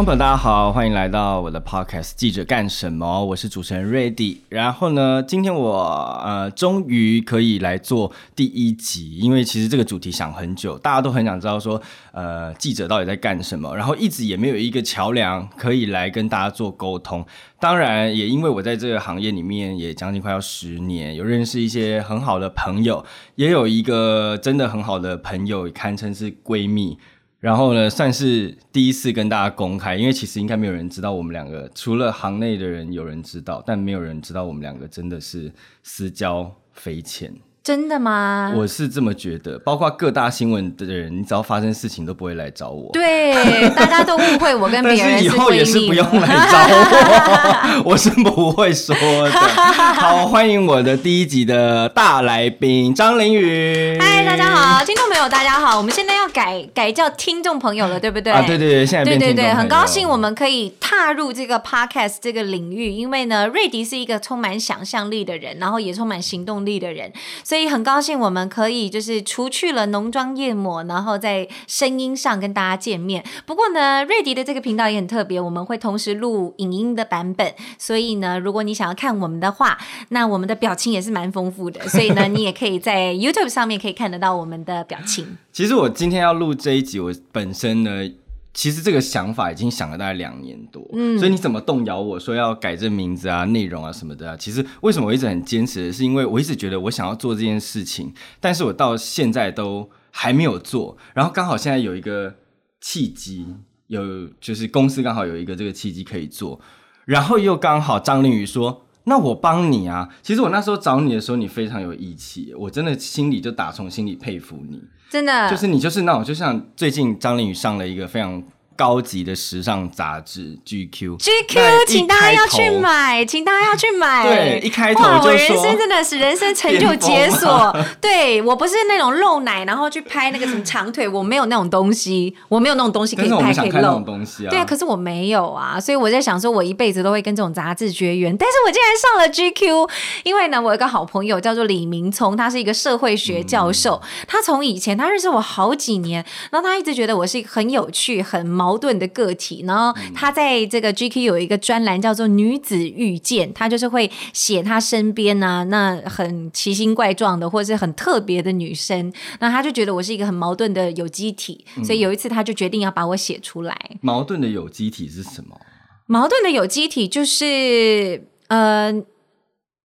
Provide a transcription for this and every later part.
观众朋友，大家好，欢迎来到我的 podcast《记者干什么》，我是主持人 Ready。然后呢，今天我呃终于可以来做第一集，因为其实这个主题想很久，大家都很想知道说，呃，记者到底在干什么，然后一直也没有一个桥梁可以来跟大家做沟通。当然，也因为我在这个行业里面也将近快要十年，有认识一些很好的朋友，也有一个真的很好的朋友，堪称是闺蜜。然后呢，算是第一次跟大家公开，因为其实应该没有人知道我们两个，除了行内的人有人知道，但没有人知道我们两个真的是私交匪浅。真的吗？我是这么觉得，包括各大新闻的人，你只要发生事情都不会来找我。对，大家都误会我跟 别人是以后也是不用来找我，我是不会说的。好，欢迎我的第一集的大来宾张凌云。嗨，大家好，听众朋友，大家好。我们现在要改改叫听众朋友了，对不对？啊，对对对，现在对对对，很高兴我们可以踏入这个 podcast 这个领域，因为呢，瑞迪是一个充满想象力的人，然后也充满行动力的人。所以很高兴我们可以就是除去了浓妆艳抹，然后在声音上跟大家见面。不过呢，瑞迪的这个频道也很特别，我们会同时录影音的版本。所以呢，如果你想要看我们的话，那我们的表情也是蛮丰富的。所以呢，你也可以在 YouTube 上面可以看得到我们的表情。其实我今天要录这一集，我本身呢。其实这个想法已经想了大概两年多，嗯，所以你怎么动摇我说要改这名字啊、内容啊什么的啊？其实为什么我一直很坚持，是因为我一直觉得我想要做这件事情，但是我到现在都还没有做。然后刚好现在有一个契机，有就是公司刚好有一个这个契机可以做，然后又刚好张凌宇说：“那我帮你啊。”其实我那时候找你的时候，你非常有义气，我真的心里就打从心里佩服你。真的，就是你，就是那种，就像最近张靓颖上了一个非常。高级的时尚杂志 GQ，GQ，请大家要去买，请大家要去买。对，一开头哇我人生真的是 人生成就解锁。对我不是那种露奶，然后去拍那个什么长腿，我没有那种东西，我没有那种东西可以拍可以露东西啊。对啊，可是我没有啊，所以我在想说，我一辈子都会跟这种杂志绝缘。但是我竟然上了 GQ，因为呢，我有一个好朋友叫做李明聪，他是一个社会学教授，他从以前他认识我好几年，然后他一直觉得我是一个很有趣、很毛。矛盾的个体，然后他在这个 GQ 有一个专栏叫做“女子遇见”，他就是会写他身边呢那很奇形怪状的或者是很特别的女生，那他就觉得我是一个很矛盾的有机体，所以有一次他就决定要把我写出来。矛盾的有机体是什么？矛盾的有机体就是呃，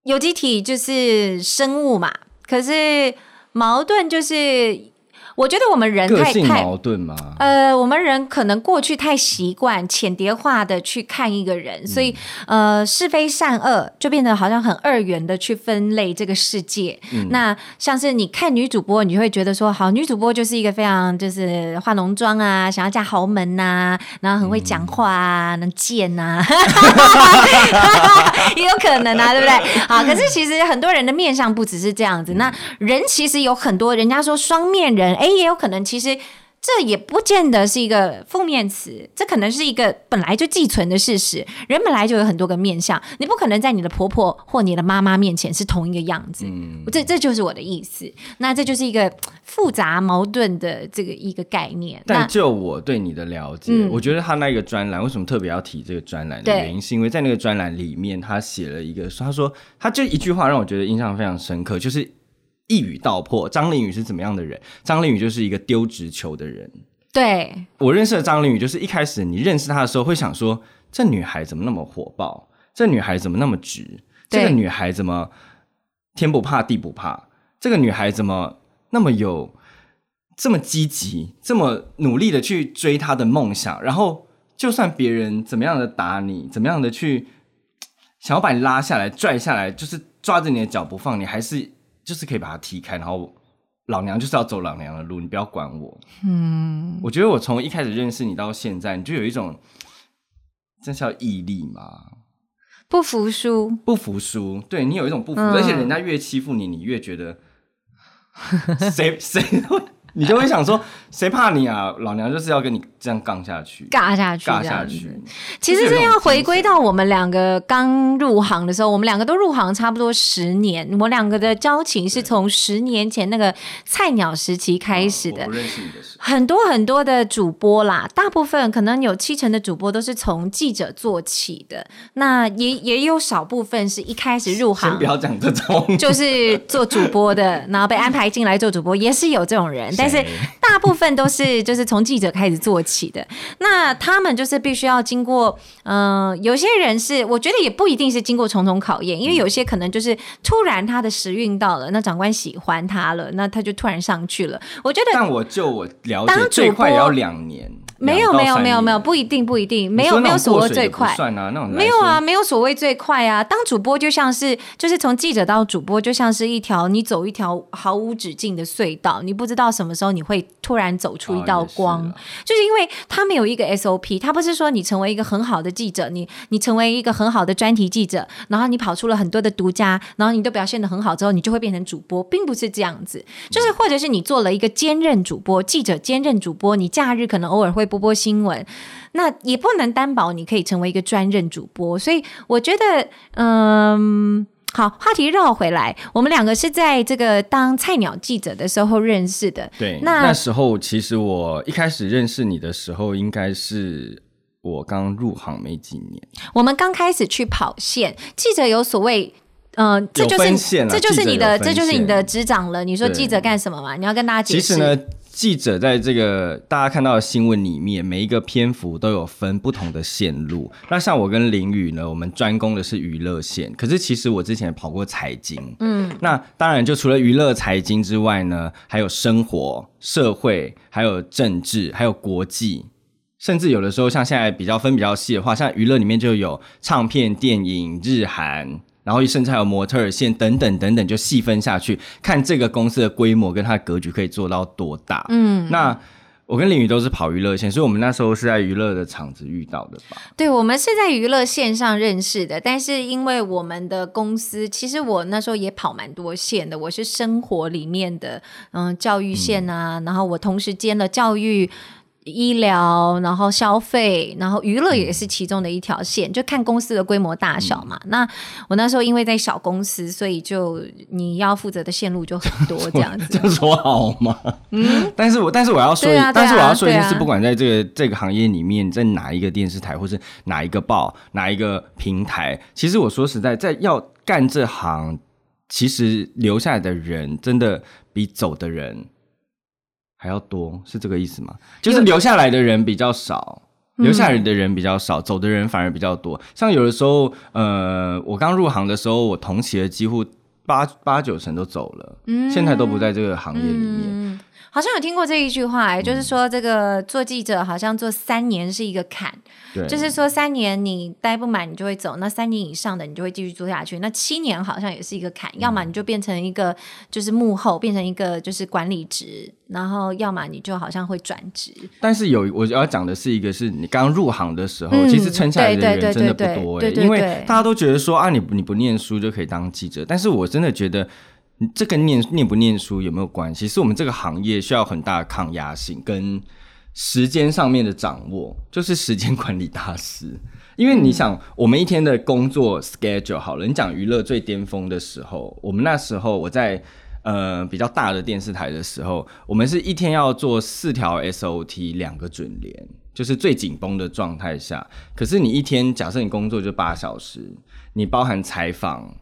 有机体就是生物嘛，可是矛盾就是。我觉得我们人太太矛盾吗？呃，我们人可能过去太习惯浅叠化的去看一个人，所以呃是非善恶就变得好像很二元的去分类这个世界。那像是你看女主播，你就会觉得说，好，女主播就是一个非常就是化浓妆啊，想要嫁豪门呐，然后很会讲话啊，能贱呐，也有可能啊，对不对？好，可是其实很多人的面相不只是这样子。那人其实有很多，人家说双面人。哎，也有可能，其实这也不见得是一个负面词，这可能是一个本来就寄存的事实。人本来就有很多个面相，你不可能在你的婆婆或你的妈妈面前是同一个样子。嗯，这这就是我的意思。那这就是一个复杂矛盾的这个一个概念。但就我对你的了解，我觉得他那个专栏为什么特别要提这个专栏的原因，是因为在那个专栏里面，他写了一个，他说他就一句话让我觉得印象非常深刻，就是。一语道破，张凌宇是怎么样的人？张凌宇就是一个丢直球的人。对我认识的张凌宇，就是一开始你认识他的时候，会想说：这女孩怎么那么火爆？这女孩怎么那么直？这个女孩怎么天不怕地不怕？这个女孩怎么那么有这么积极，这么努力的去追她的梦想？然后，就算别人怎么样的打你，怎么样的去想要把你拉下来、拽下来，就是抓着你的脚不放，你还是。就是可以把它踢开，然后老娘就是要走老娘的路，你不要管我。嗯，我觉得我从一开始认识你到现在，你就有一种，这叫毅力嘛？不服输，不服输。对你有一种不服，而且人家越欺负你，你越觉得 谁谁会你就会想说，谁怕你啊？老娘就是要跟你这样杠下去，尬下去，尬下去。其实这要回归到我们两个刚入行的时候，我们两个都入行差不多十年，我两个的交情是从十年前那个菜鸟时期开始的。我认识你的时候，很多很多的主播啦，大部分可能有七成的主播都是从记者做起的，那也也有少部分是一开始入行，先不要讲这种，就是做主播的，然后被安排进来做主播，也是有这种人，但是大部分都是就是从记者开始做起的。那他们就是必须要经过，嗯，有些人是我觉得也不一定是经过重重考验，因为有些可能就是突然他的时运到了，那长官喜欢他了，那他就突然上去了。我觉得，但我就我了解，最快也要两年。没有没有没有没有，不一定不一定，没有没有所谓最快，算啊，那种没有啊，没有所谓最快啊。当主播就像是，就是从记者到主播，就像是一条你走一条毫无止境的隧道，你不知道什么时候你会突然走出一道光，就是因为他没有一个 SOP，他不是说你成为一个很好的记者，你你成为一个很好的专题记者，然后你跑出了很多的独家，然后你都表现的很好之后，你就会变成主播，并不是这样子，就是或者是你做了一个兼任主播，记者兼任主播，你假日可能偶尔会播播新闻。那也不能担保你可以成为一个专任主播，所以我觉得，嗯，好，话题绕回来，我们两个是在这个当菜鸟记者的时候认识的。对，那那时候其实我一开始认识你的时候，应该是我刚入行没几年。我们刚开始去跑线，记者有所谓，嗯，这就是这就是你的这就是你的执掌了。你说记者干什么嘛？你要跟大家解释。记者在这个大家看到的新闻里面，每一个篇幅都有分不同的线路。那像我跟林宇呢，我们专攻的是娱乐线。可是其实我之前跑过财经，嗯，那当然就除了娱乐财经之外呢，还有生活、社会，还有政治，还有国际，甚至有的时候像现在比较分比较细的话，像娱乐里面就有唱片、电影、日韩。然后甚至还有模特线等等等等，就细分下去看这个公司的规模跟它的格局可以做到多大。嗯，那我跟林宇都是跑娱乐线，所以我们那时候是在娱乐的场子遇到的吧？对，我们是在娱乐线上认识的，但是因为我们的公司，其实我那时候也跑蛮多线的，我是生活里面的，嗯，教育线啊，然后我同时兼了教育。医疗，然后消费，然后娱乐也是其中的一条线，就看公司的规模大小嘛。那我那时候因为在小公司，所以就你要负责的线路就很多，这样子。这样说好吗？嗯。但是我但是我要说，但是我要说一件事，不管在这个这个行业里面，在哪一个电视台，或是哪一个报，哪一个平台，其实我说实在，在要干这行，其实留下来的人真的比走的人。还要多是这个意思吗？就是留下来的人比较少，留下来的人比较少，走的人反而比较多。像有的时候，呃，我刚入行的时候，我同期的几乎八八九成都走了，嗯现在都不在这个行业里面。好像有听过这一句话，就是说这个做记者好像做三年是一个坎，就是说三年你待不满你就会走，那三年以上的你就会继续做下去。那七年好像也是一个坎，要么你就变成一个就是幕后，变成一个就是管理职，然后要么你就好像会转职。但是有我要讲的是一个是你刚入行的时候，其实撑下来的人真的不多哎，因为大家都觉得说啊你你不念书就可以当记者，但是我真的觉得。这跟念念不念书有没有关系？是我们这个行业需要很大的抗压性跟时间上面的掌握，就是时间管理大师。因为你想，我们一天的工作 schedule 好了，你讲娱乐最巅峰的时候，我们那时候我在呃比较大的电视台的时候，我们是一天要做四条 SOT，两个准联，就是最紧绷的状态下。可是你一天假设你工作就八小时，你包含采访。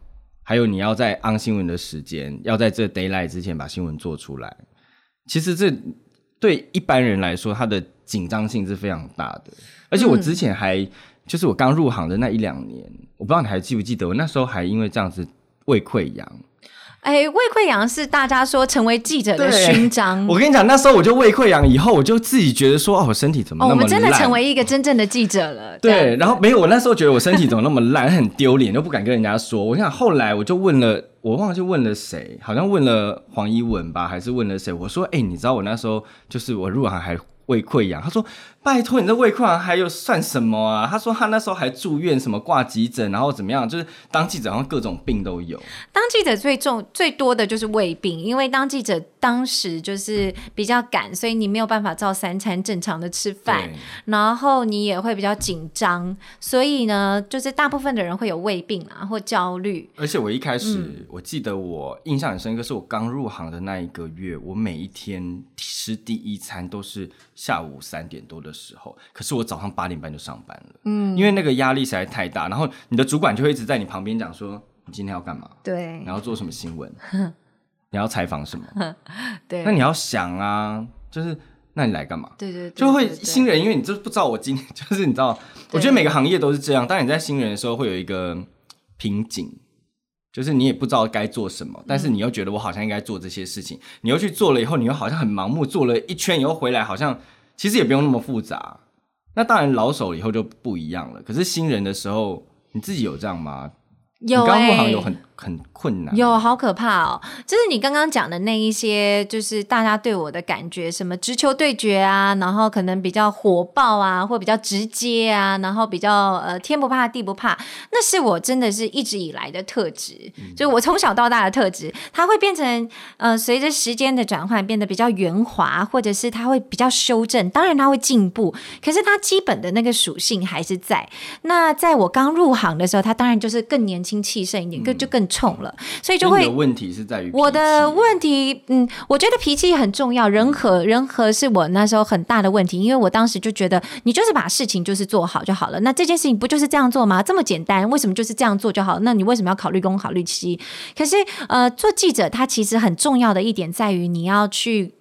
还有你要在 on 新闻的时间，要在这 d a y l i g h t 之前把新闻做出来。其实这对一般人来说，他的紧张性是非常大的。而且我之前还就是我刚入行的那一两年，我不知道你还记不记得，我那时候还因为这样子胃溃疡。哎，胃溃疡是大家说成为记者的勋章。我跟你讲，那时候我就胃溃疡，以后我就自己觉得说，哦，我身体怎么那么烂？我们真的成为一个真正的记者了。对，然后没有，我那时候觉得我身体怎么那么烂，很丢脸，都不敢跟人家说。我想后来我就问了，我忘记问了谁，好像问了黄一文吧，还是问了谁？我说，哎，你知道我那时候就是我入行还胃溃疡。他说：“拜托，你这胃溃疡还有算什么啊？”他说他那时候还住院，什么挂急诊，然后怎么样，就是当记者，好像各种病都有。当记者最重最多的就是胃病，因为当记者当时就是比较赶，所以你没有办法照三餐正常的吃饭，然后你也会比较紧张，所以呢，就是大部分的人会有胃病啊或焦虑。而且我一开始，嗯我记得我印象很深刻，是我刚入行的那一个月，我每一天吃第一餐都是下午三点多的时候，可是我早上八点半就上班了，嗯，因为那个压力实在太大，然后你的主管就会一直在你旁边讲说，你今天要干嘛，对。你要做什么新闻，你要采访什么，对。那你要想啊，就是那你来干嘛？对对，对就会新人，因为你就不知道我今天 就是你知道，我觉得每个行业都是这样。当你在新人的时候，会有一个瓶颈，就是你也不知道该做什么，但是你又觉得我好像应该做这些事情，你又去做了以后，你又好像很盲目，做了一圈以后回来，好像其实也不用那么复杂。那当然老手以后就不一样了，可是新人的时候，你自己有这样吗？有你刚入哎、行有很很困难，有，好可怕哦！就是你刚刚讲的那一些，就是大家对我的感觉，什么直球对决啊，然后可能比较火爆啊，或比较直接啊，然后比较呃天不怕地不怕，那是我真的是一直以来的特质，就是我从小到大的特质，它会变成呃随着时间的转换变得比较圆滑，或者是它会比较修正，当然它会进步，可是它基本的那个属性还是在。那在我刚入行的时候，它当然就是更年轻气盛一点，更就更冲了，所以就会问题是在于我的问题，嗯，我觉得脾气很重要，人和人和是我那时候很大的问题，因为我当时就觉得你就是把事情就是做好就好了，那这件事情不就是这样做吗？这么简单，为什么就是这样做就好？那你为什么要考虑公考虑西？可是呃，做记者他其实很重要的一点在于你要去。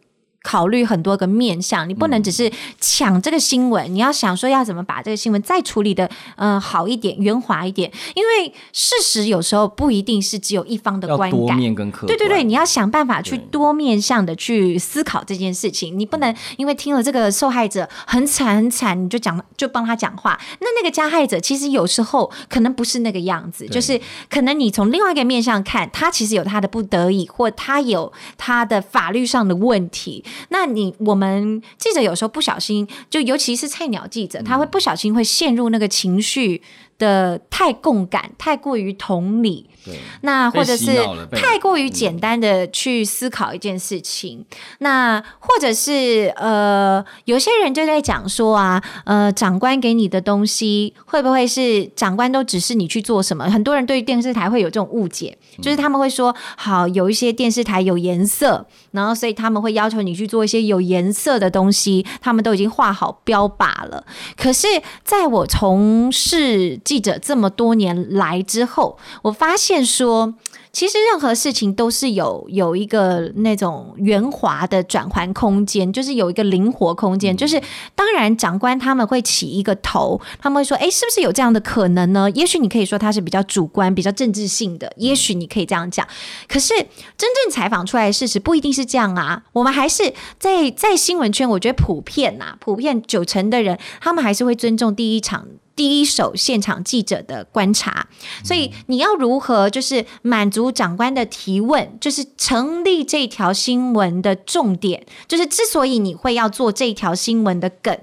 考虑很多个面向，你不能只是抢这个新闻，你要想说要怎么把这个新闻再处理的嗯、呃好一点、圆滑一点，因为事实有时候不一定是只有一方的观感，面跟客观，对对对，你要想办法去多面向的去思考这件事情，你不能因为听了这个受害者很惨很惨，你就讲就帮他讲话。那那个加害者其实有时候可能不是那个样子，就是可能你从另外一个面向看，他其实有他的不得已，或他有他的法律上的问题。那你我们记者有时候不小心，就尤其是菜鸟记者，他会不小心会陷入那个情绪的太共感，太过于同理。对那或者是太过于简单的去思考一件事情，那或者是呃，有些人就在讲说啊，呃，长官给你的东西会不会是长官都指示你去做什么？很多人对于电视台会有这种误解，就是他们会说，好，有一些电视台有颜色，然后所以他们会要求你去做一些有颜色的东西，他们都已经画好标靶了。可是，在我从事记者这么多年来之后，我发现说，其实任何事情都是有有一个那种圆滑的转换空间，就是有一个灵活空间。就是当然，长官他们会起一个头，他们会说：“哎，是不是有这样的可能呢？”也许你可以说他是比较主观、比较政治性的，也许你可以这样讲。可是真正采访出来的事实不一定是这样啊。我们还是在在新闻圈，我觉得普遍呐、普遍九成的人，他们还是会尊重第一场。第一手现场记者的观察，所以你要如何就是满足长官的提问，就是成立这条新闻的重点，就是之所以你会要做这条新闻的梗，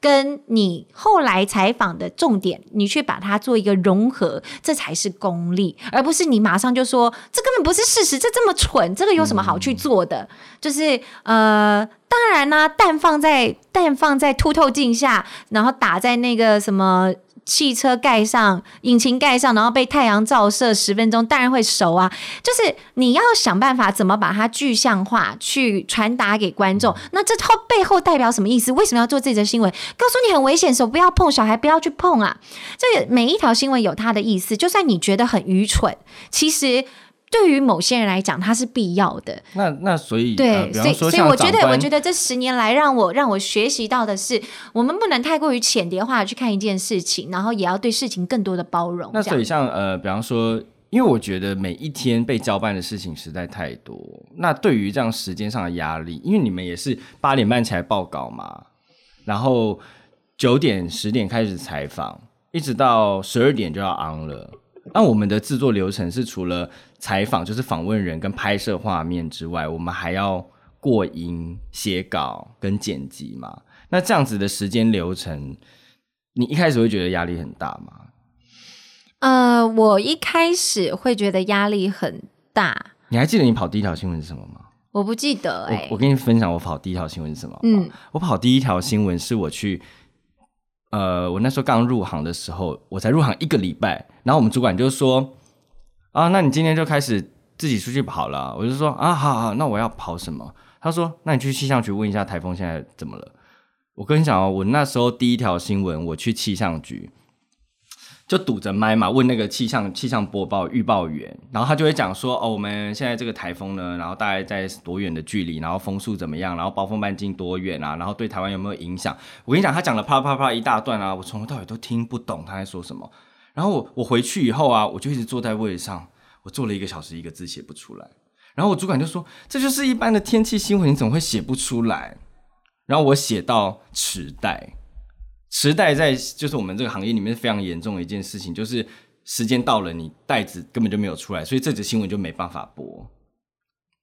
跟你后来采访的重点，你去把它做一个融合，这才是功力，而不是你马上就说这根本不是事实，这这么蠢，这个有什么好去做的？就是呃。当然啦、蛋放在蛋放在凸透镜下，然后打在那个什么汽车盖上、引擎盖上，然后被太阳照射十分钟，当然会熟啊。就是你要想办法怎么把它具象化，去传达给观众。那这后背后代表什么意思？为什么要做这则新闻？告诉你很危险，手不要碰，小孩不要去碰啊。这每一条新闻有它的意思，就算你觉得很愚蠢，其实。对于某些人来讲，它是必要的。那那所以对，所以所以我觉得，我觉得这十年来让我让我学习到的是，我们不能太过于浅碟化的去看一件事情，然后也要对事情更多的包容。那所以像呃，比方说，因为我觉得每一天被交办的事情实在太多，那对于这样时间上的压力，因为你们也是八点半起来报稿嘛，然后九点十点开始采访，一直到十二点就要 on 了。那我们的制作流程是除了采访，就是访问人跟拍摄画面之外，我们还要过音、写稿跟剪辑嘛。那这样子的时间流程，你一开始会觉得压力很大吗？呃，我一开始会觉得压力很大，你还记得你跑第一条新闻是什么吗？我不记得哎、我我跟你分享我跑第一条新闻是什么。嗯，我跑第一条新闻是我去，呃，我那时候刚入行的时候，我才入行一个礼拜，然后我们主管就说，啊，那你今天就开始自己出去跑了。我就说啊，好好，那我要跑什么？他说，那你去气象局问一下台风现在怎么了。我跟你讲哦，我那时候第一条新闻，我去气象局。就堵着麦嘛，问那个气象气象播报预报员，然后他就会讲说，哦，我们现在这个台风呢，然后大概在多远的距离，然后风速怎么样，然后暴风半径多远啊，然后对台湾有没有影响？我跟你讲，他讲了啪啪啪一大段啊，我从头到尾都听不懂他在说什么。然后我我回去以后啊，我就一直坐在位置上，我坐了一个小时，一个字写不出来。然后我主管就说，这就是一般的天气新闻，你怎么会写不出来？然后我写到迟带。迟带在就是我们这个行业里面非常严重的一件事情，就是时间到了，你袋子根本就没有出来，所以这则新闻就没办法播。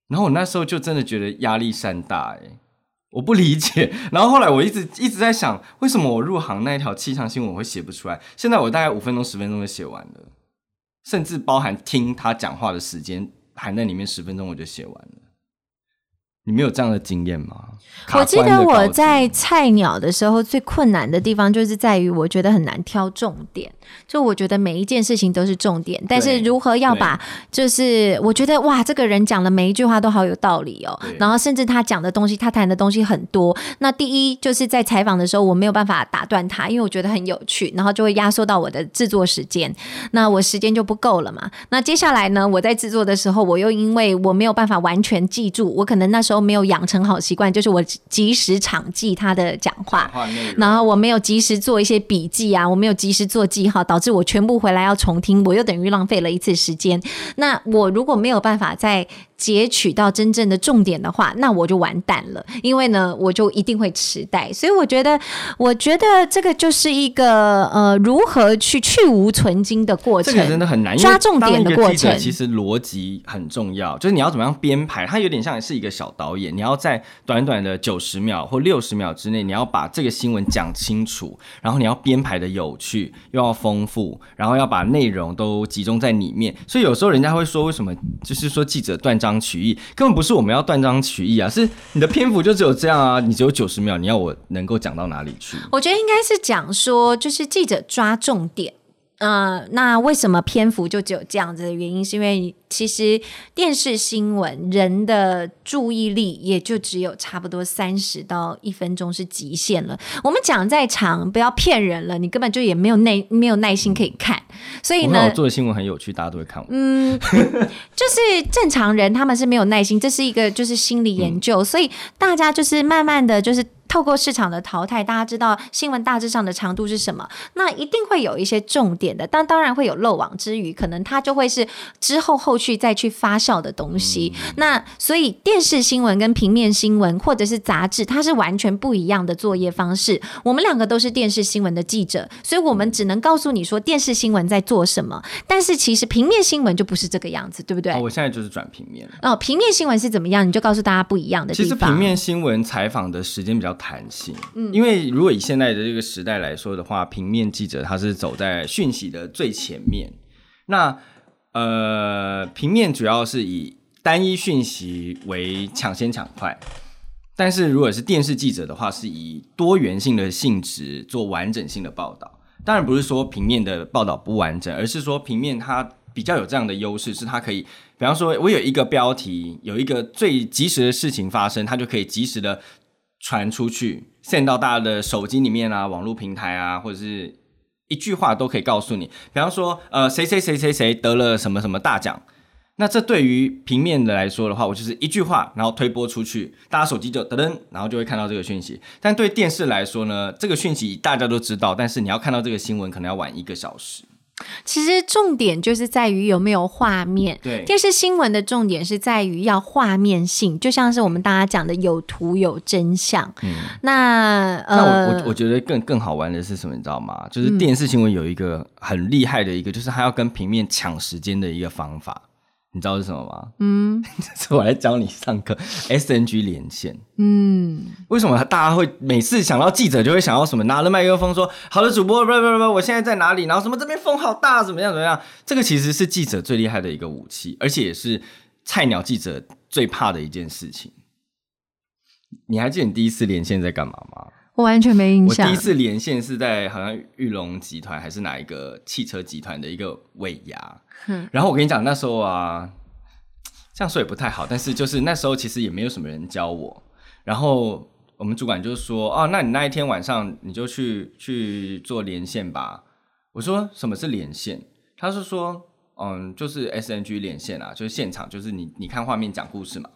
然后我那时候就真的觉得压力山大，哎，我不理解。然后后来我一直一直在想，为什么我入行那一条气象新闻我会写不出来？现在我大概五分钟十分钟就写完了，甚至包含听他讲话的时间含在里面十分钟我就写完了。你没有这样的经验吗？我记得我在菜鸟的时候最困难的地方，就是在于我觉得很难挑重点。就我觉得每一件事情都是重点，但是如何要把，就是我觉得哇，这个人讲的每一句话都好有道理哦。然后甚至他讲的东西，他谈的东西很多。那第一就是在采访的时候，我没有办法打断他，因为我觉得很有趣，然后就会压缩到我的制作时间，那我时间就不够了嘛。那接下来呢，我在制作的时候，我又因为我没有办法完全记住，我可能那时候没有养成好习惯，就是我及时场记他的讲话然后我没有及时做一些笔记啊，我没有及时做记号，导致我全部回来要重听，我又等于浪费了一次时间。那我如果没有办法再截取到真正的重点的话，那我就完蛋了，因为呢，我就一定会迟带。所以我觉得，我觉得这个就是一个呃，如何去去无存精的过程。这个真的很难，抓重点的过程其实逻辑很重要，就是你要怎么样编排，它有点像是一个小导演，你要在短短的九十秒或六十秒之内，你要把这个新闻讲清楚，然后你要编排的有趣又要丰富，然后要把内容都集中在里面。所以有时候人家会说，为什么就是说记者断章取义，根本不是我们要断章取义啊，是你的篇幅就只有这样啊，你只有九十秒，你要我能够讲到哪里去？我觉得应该是讲说，就是记者抓重点。呃，那为什么篇幅就只有这样子的原因？是因为其实电视新闻人的注意力也就只有差不多三十到一分钟是极限了。我们讲再长，不要骗人了，你根本就也没有耐没有耐心可以看。所以呢我，做的新闻很有趣，大家都会看我。嗯，就是正常人他们是没有耐心，这是一个就是心理研究，所以大家就是慢慢的就是。透过市场的淘汰，大家知道新闻大致上的长度是什么，那一定会有一些重点的，但当然会有漏网之鱼，可能它就会是之后后续再去发酵的东西。那所以电视新闻跟平面新闻或者是杂志，它是完全不一样的作业方式。我们两个都是电视新闻的记者，所以我们只能告诉你说电视新闻在做什么，但是其实平面新闻就不是这个样子，对不对？哦，我现在就是转平面了。哦，平面新闻是怎么样？你就告诉大家不一样的地其。实平面新闻采访的时间比较弹性，嗯，因为如果以现在的这个时代来说的话，平面记者他是走在讯息的最前面。那呃，平面主要是以单一讯息为抢先抢快，但是如果是电视记者的话，是以多元性的性质做完整性的报道。当然不是说平面的报道不完整，而是说平面它比较有这样的优势，是它可以，比方说我有一个标题，有一个最及时的事情发生，它就可以及时的传出去，send 到大家的手机里面啊、网络平台啊，或者是一句话都可以告诉你。比方说，呃，谁谁谁谁谁得了什么什么大奖。那这对于平面的来说的话，我就是一句话，然后推播出去，大家手机就噔噔，然后就会看到这个讯息。但对电视来说呢，这个讯息大家都知道，但是你要看到这个新闻，可能要晚一个小时。其实重点就是在于有没有画面。对电视新闻的重点是在于要画面性，就像是我们大家讲的有图有真相。那那我呃，我我觉得更更好玩的是什么，你知道吗？就是电视新闻有一个很厉害的一个，就是它要跟平面抢时间的一个方法。你知道是什么吗？嗯 这是我来教你上课 SNG 连线。嗯，为什么大家会每次想到记者就会想到什么？拿了麦克风说：“好的，主播，不不不不，我现在在哪里？”然后什么这边风好大，怎么样怎么样？这个其实是记者最厉害的一个武器，而且也是菜鸟记者最怕的一件事情。你还记得你第一次连线在干嘛吗？我完全没印象我第一。次连线是在好像玉龙集团还是哪一个汽车集团的一个尾牙，嗯然后我跟你讲那时候啊，这样说也不太好，但是就是那时候其实也没有什么人教我，然后我们主管就说哦，那你那一天晚上你就去去做连线吧。我说什么是连线？他是说嗯，就是 SNG 连线啊，就是现场就是你你看画面讲故事嘛，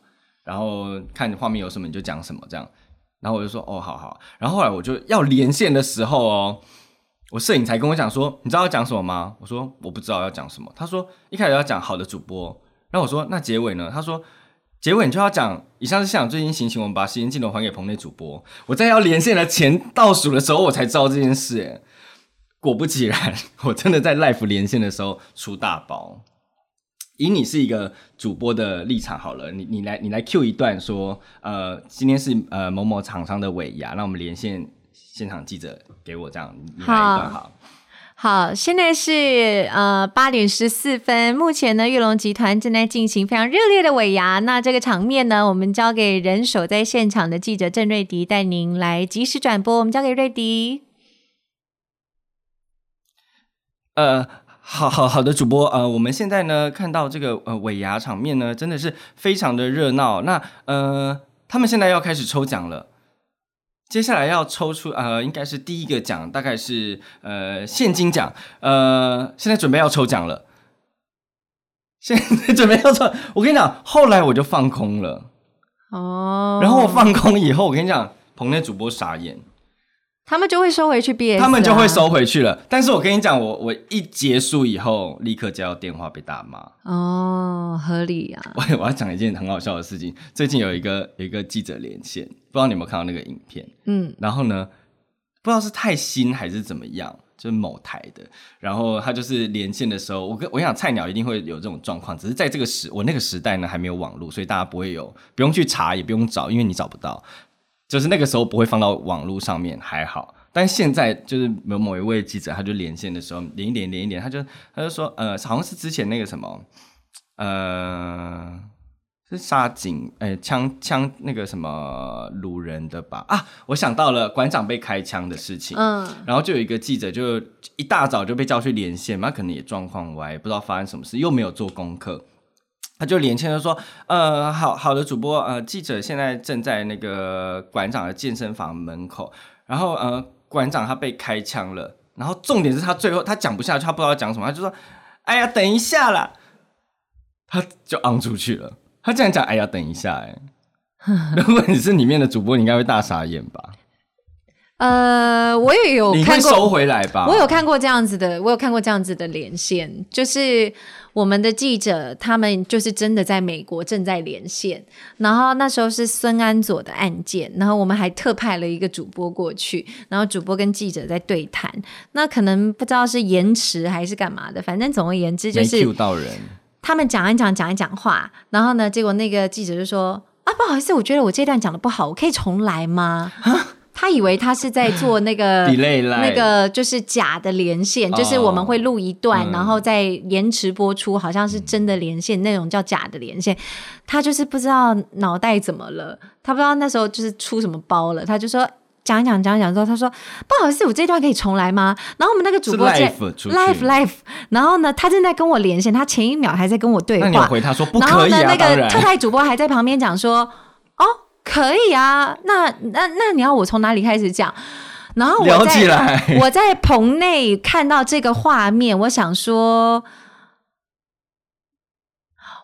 然后看画面有什么你就讲什么这样。然后我就说哦，好好。然后后来我就要连线的时候哦，我摄影才跟我讲说，你知道要讲什么吗？我说我不知道要讲什么。他说一开始要讲好的主播，然后我说那结尾呢？他说结尾你就要讲以上是现场最新行情，我们把时间镜头还给棚内主播。我在要连线的前倒数的时候，我才知道这件事。哎，果不其然，我真的在 live 连线的时候出大包。以你是一个主播的立场好了，你你来你来 Q 一段说，呃，今天是呃某某厂商的尾牙，那我们连线现场记者给我这样，你来一段好。好，现在是呃八点十四分，目前呢，玉龙集团正在进行非常热烈的尾牙。那这个场面呢，我们交给人手在现场的记者郑瑞迪带您来及时转播。我们交给瑞迪。呃，好好好的主播，呃，我们现在呢看到这个呃尾牙场面呢，真的是非常的热闹。那呃，他们现在要开始抽奖了。接下来要抽出呃，应该是第一个奖，大概是呃现金奖。呃，现在准备要抽奖了，现在准备要抽。我跟你讲，后来我就放空了，哦，然后我放空以后，我跟你讲，棚内主播傻眼，他们就会收回去 BS，、他们就会。收回去了。但是我跟你讲，我我一结束以后，立刻接到电话被大骂。哦，合理啊。我我要讲一件很好笑的事情，最近有一个有一个记者连线，不知道你有没有看到那个影片？嗯，然后呢，不知道是太新还是怎么样，就是某台的，然后他就是连线的时候，我跟我想，菜鸟一定会有这种状况，只是在这个时我那个时代呢还没有网络，所以大家不会有不用去查，也不用找，因为你找不到，就是那个时候不会放到网络上面，还好。但现在就是某某一位记者，他就连线的时候连一点连一点，他就他就说，呃，好像是之前那个什么，呃，是杀警，哎、枪枪那个什么掳人的吧？啊，我想到了，馆长被开枪的事情。嗯，然后就有一个记者，就一大早就被叫去连线嘛，他可能也状况歪，不知道发生什么事，又没有做功课，他就连线就说：“呃，好好的主播，呃，记者现在正在那个馆长的健身房门口，然后呃，馆长他被开枪了，然后重点是他最后他讲不下去，他不知道讲什么，他就说：‘哎呀，等一下啦’，他就昂出去了。他这样讲：‘哎呀，等一下、欸。’哎，如果你是里面的主播，你应该会大傻眼吧？呃，我也有看过，收回来吧？我有看过这样子的，我有看过这样子的连线，就是我们的记者他们就是真的在美国正在连线，然后那时候是孙安佐的案件，然后我们还特派了一个主播过去，然后主播跟记者在对谈，那可能不知道是延迟还是干嘛的，反正总而言之就是到人。他们讲一讲讲一讲话，然后呢，结果那个记者就说：“啊，不好意思，我觉得我这段讲的不好，我可以重来吗？” 他以为他是在做 那个 Delay 那个就是假的连线，哦就是我们会录一段，嗯然后再延迟播出，好像是真的连线，那种叫假的连线。他就是不知道脑袋怎么了，他不知道那时候就是出什么包了，他就说。讲一讲讲一讲之后，他说：“不好意思，我这段可以重来吗？”然后我们那个主播是在 live live live，然后呢，他正在跟我连线，他前一秒还在跟我对那你有话，回他说不然后呢？那个特派主播还在旁边讲说：“哦，可以啊，那那那你要我从哪里开始讲？”然后我在来。我在棚内看到这个画面，我想说，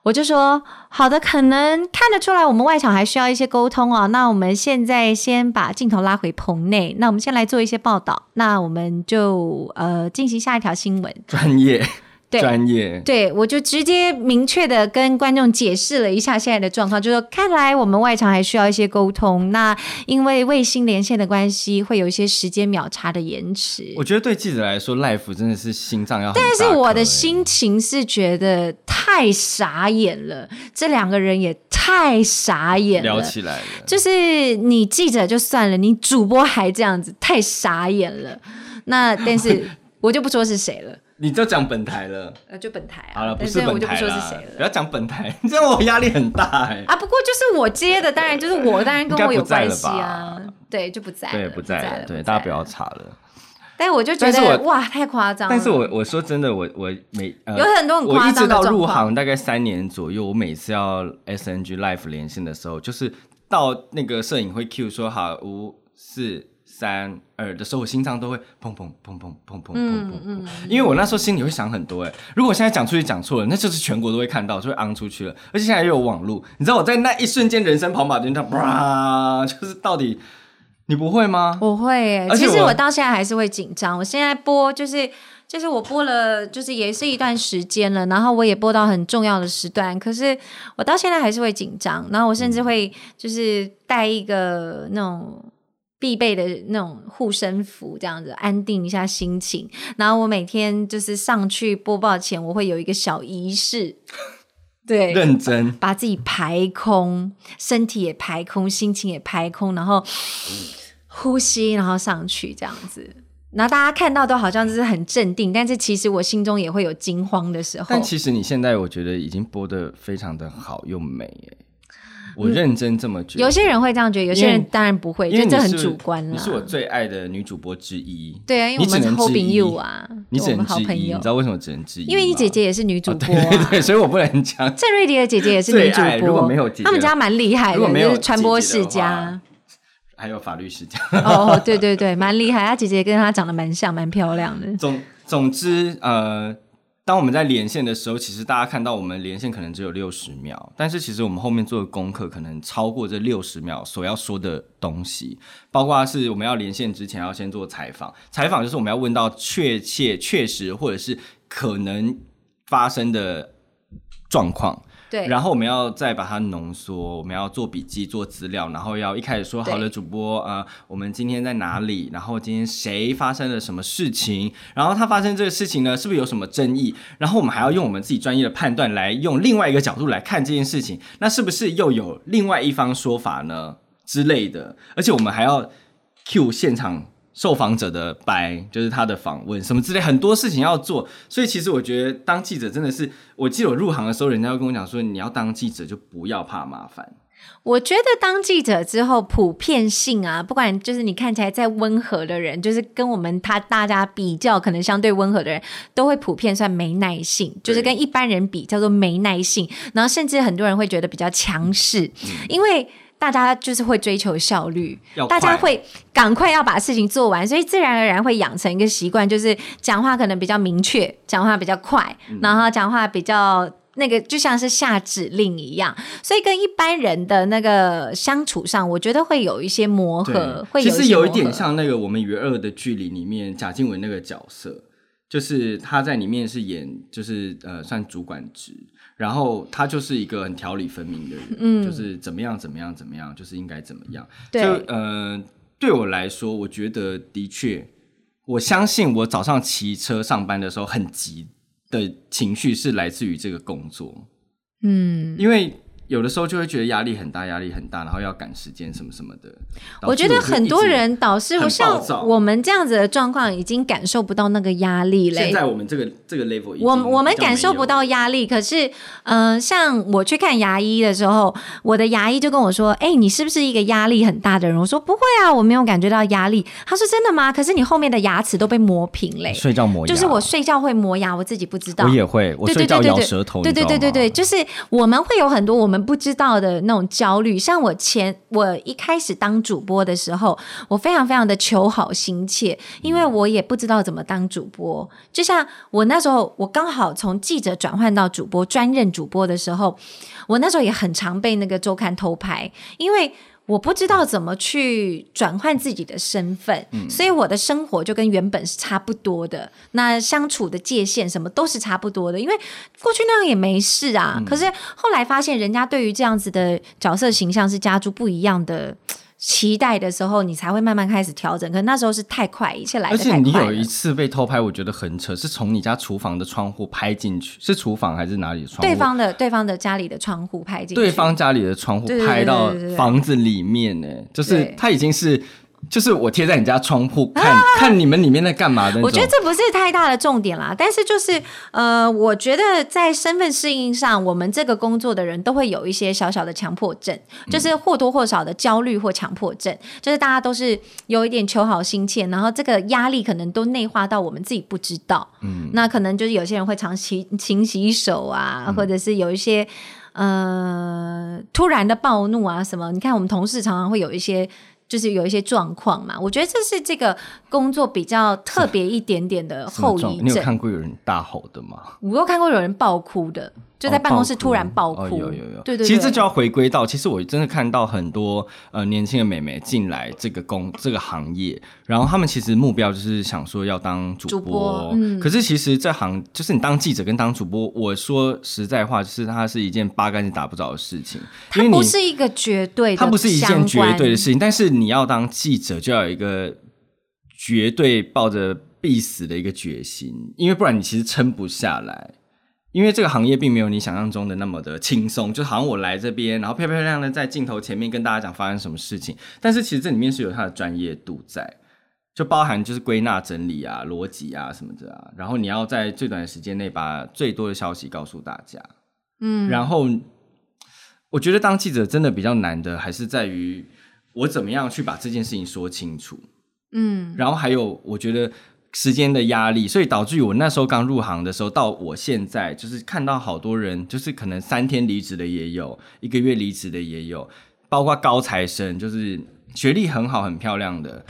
我就说好的，可能看得出来我们外场还需要一些沟通哦。那我们现在先把镜头拉回棚内，那我们先来做一些报道，那我们就呃进行下一条新闻。专业，对专业。对，我就直接明确的跟观众解释了一下现在的状况，就说看来我们外场还需要一些沟通。那因为卫星连线的关系，会有一些时间秒差的延迟。我觉得对记者来说，life 真的是心脏要。但是我的心情是觉得太傻眼了，这两个人也太傻眼了。聊起来了，就是你记者就算了，你主播还这样子，太傻眼了。那但是 我就不说是谁了，你就讲本台了。呃，就本台啊。好了，不但是本我就不台说是谁了。不要讲本台，这样我压力很大哎。啊，不过就是我接的，当然就是我，当然跟我有关系啊。对，就不在了，对，不在了，对，大家不要了。查了。但是我就觉但是我得哇，太夸张。但是我我说真的，我我每呃有很多很夸张我夸一直到入行大概三年左右，我每次要 SNG Life 连线的时候，就是到那个摄影会 Q 说好五四三二的时候，我心脏都会砰砰砰砰砰砰砰砰砰，因为我那时候心里会想很多哎，如果我现在讲出去讲错了，那就是全国都会看到，就会昂出去了，而且现在又有网络，你知道我在那一瞬间人生跑马灯，它啪，就是到底你不会吗？我会耶，而且我其实我到现在还是会紧张。我现在播就是就是我播了，就是也是一段时间了，然后我也播到很重要的时段，可是我到现在还是会紧张，然后我甚至会就是带一个那种。必备的那种护身符，这样子安定一下心情。然后我每天就是上去播报前，我会有一个小仪式，对，认真，把自己排空，身体也排空，心情也排空，然后呼吸，然后上去这样子。然后大家看到都好像就是很镇定，但是其实我心中也会有惊慌的时候。但其实你现在我觉得已经播的非常的好又美耶，我认真这么觉得。有些人会这样觉得，有些人当然不会，因为你就这很主观啦。你是我最爱的女主播之一。对啊，因为我们是只能 h o 之 b i n 一 you 啊，你只我们能，好朋友你知。道为什么只能之一吗？因为你姐姐也是女主哦播、对对所以我不能讲。郑瑞迪的姐姐也是女主播如果播，没有姐姐他们家蛮厉害的，如果没有就是传播世家。还有法律世家。哦，对对对，蛮厉害。他姐姐跟她长得蛮像，蛮漂亮的。总总之，呃，当我们在连线的时候，其实大家看到我们连线可能只有六十秒，但是其实我们后面做的功课可能超过这六十秒所要说的东西，包括是我们要连线之前要先做采访，采访就是我们要问到确切、确实或者是可能发生的状况。对，然后我们要再把它浓缩，我们要做笔记、做资料，然后要一开始说好的主播，呃，我们今天在哪里？然后今天谁发生了什么事情？然后他发生这个事情呢，是不是有什么争议？然后我们还要用我们自己专业的判断来用另外一个角度来看这件事情，那是不是又有另外一方说法呢之类的？而且我们还要 Q 现场。受访者的白就是他的访问什么之类，很多事情要做，所以其实我觉得当记者真的是，我记得我入行的时候，人家会跟我讲说，你要当记者就不要怕麻烦。我觉得当记者之后，普遍性啊，不管就是你看起来再温和的人，就是跟我们他大家比较，可能相对温和的人，都会普遍算没耐性，就是跟一般人比叫做没耐性。然后甚至很多人会觉得比较强势，因为。大家就是会追求效率，大家快会赶快要把事情做完，所以自然而然会养成一个习惯，就是讲话可能比较明确，讲话比较快，然后讲话比较那个就像是下指令一样，所以跟一般人的那个相处上，我觉得会有一些磨合，会其有实有一点像那个我们与恶的距离里面贾静雯那个角色，就是他在里面是演就是呃算主管职，然后他就是一个很条理分明的人，嗯。就是怎么样怎么样怎么样，就是应该怎么样。对。就呃对我来说，我觉得的确，我相信我早上骑车上班的时候很急的情绪是来自于这个工作，嗯，因为有的时候就会觉得压力很大，压力很大，然后要赶时间什么什么的。我觉得很多人导师我像我们这样子的状况，已经感受不到那个压力嘞现。在我们这个这个 level，已经我我们感受不到压力，可是，嗯、像我去看牙医的时候，我的牙医就跟我说：“哎、你是不是一个压力很大的人？”我说：“不会啊，我没有感觉到压力。”他说：“真的吗？可是你后面的牙齿都被磨平嘞。”睡觉磨牙，就是我睡觉会磨牙，我自己不知道。我也会，我对睡觉对对对咬舌头，对对对对对，就是我们会有很多我不知道的那种焦虑。像我前我一开始当主播的时候，我非常非常的求好心切，因为我也不知道怎么当主播。就像我那时候，我刚好从记者转换到主播专任主播的时候，我那时候也很常被那个周刊偷拍，因为。我不知道怎么去转换自己的身份，所以我的生活就跟原本是差不多的。那相处的界限什么都是差不多的，因为过去那样也没事啊。可是后来发现，人家对于这样子的角色形象是加注不一样的。期待的时候，你才会慢慢开始调整。可那时候是太快，一切来的太快。而且你有一次被偷拍，我觉得很扯，是从你家厨房的窗户拍进去，是厨房还是哪里的窗户？对方的对方的家里的窗户拍进去，对方家里的窗户拍到房子里面呢，就是他已经是。就是我贴在你家窗户看看你们里面在干嘛的。我觉得这不是太大的重点啦，但是就是呃，我觉得在身份适应上，我们这个工作的人都会有一些小小的强迫症，就是或多或少的焦虑或强迫症，就是大家都是有一点求好心切，然后这个压力可能都内化到我们自己不知道。嗯，那可能就是有些人会常洗勤洗手啊，或者是有一些呃突然的暴怒啊什么。你看我们同事常常会有一些。就是有一些状况嘛，我觉得这是这个工作比较特别一点点的后遗症。你有看过有人大吼的吗？我有看过有人爆哭的。就在办公室突然爆哭，有有有，对对。其实这就要回归到，其实我真的看到很多呃年轻的美眉进来这个工这个行业，然后他们其实目标就是想说要当主播，嗯。可是其实这行就是你当记者跟当主播，我说实在话，就是它是一件八竿子打不着的事情，它不是一个绝对，它不是一件绝对的事情。但是你要当记者，就要有一个绝对抱着必死的一个决心，因为不然你其实撑不下来。因为这个行业并没有你想象中的那么的轻松，就好像我来这边，然后漂漂亮亮的在镜头前面跟大家讲发生什么事情。但是其实这里面是有它的专业度在，就包含就是归纳整理啊、逻辑啊什么的啊。然后你要在最短的时间内把最多的消息告诉大家。嗯，然后我觉得当记者真的比较难的，还是在于我怎么样去把这件事情说清楚。嗯，然后还有我觉得。时间的压力，所以导致我那时候刚入行的时候，到我现在就是看到好多人，就是可能三天离职的也有，一个月离职的也有，包括高材生，就是学历很好、很漂亮的。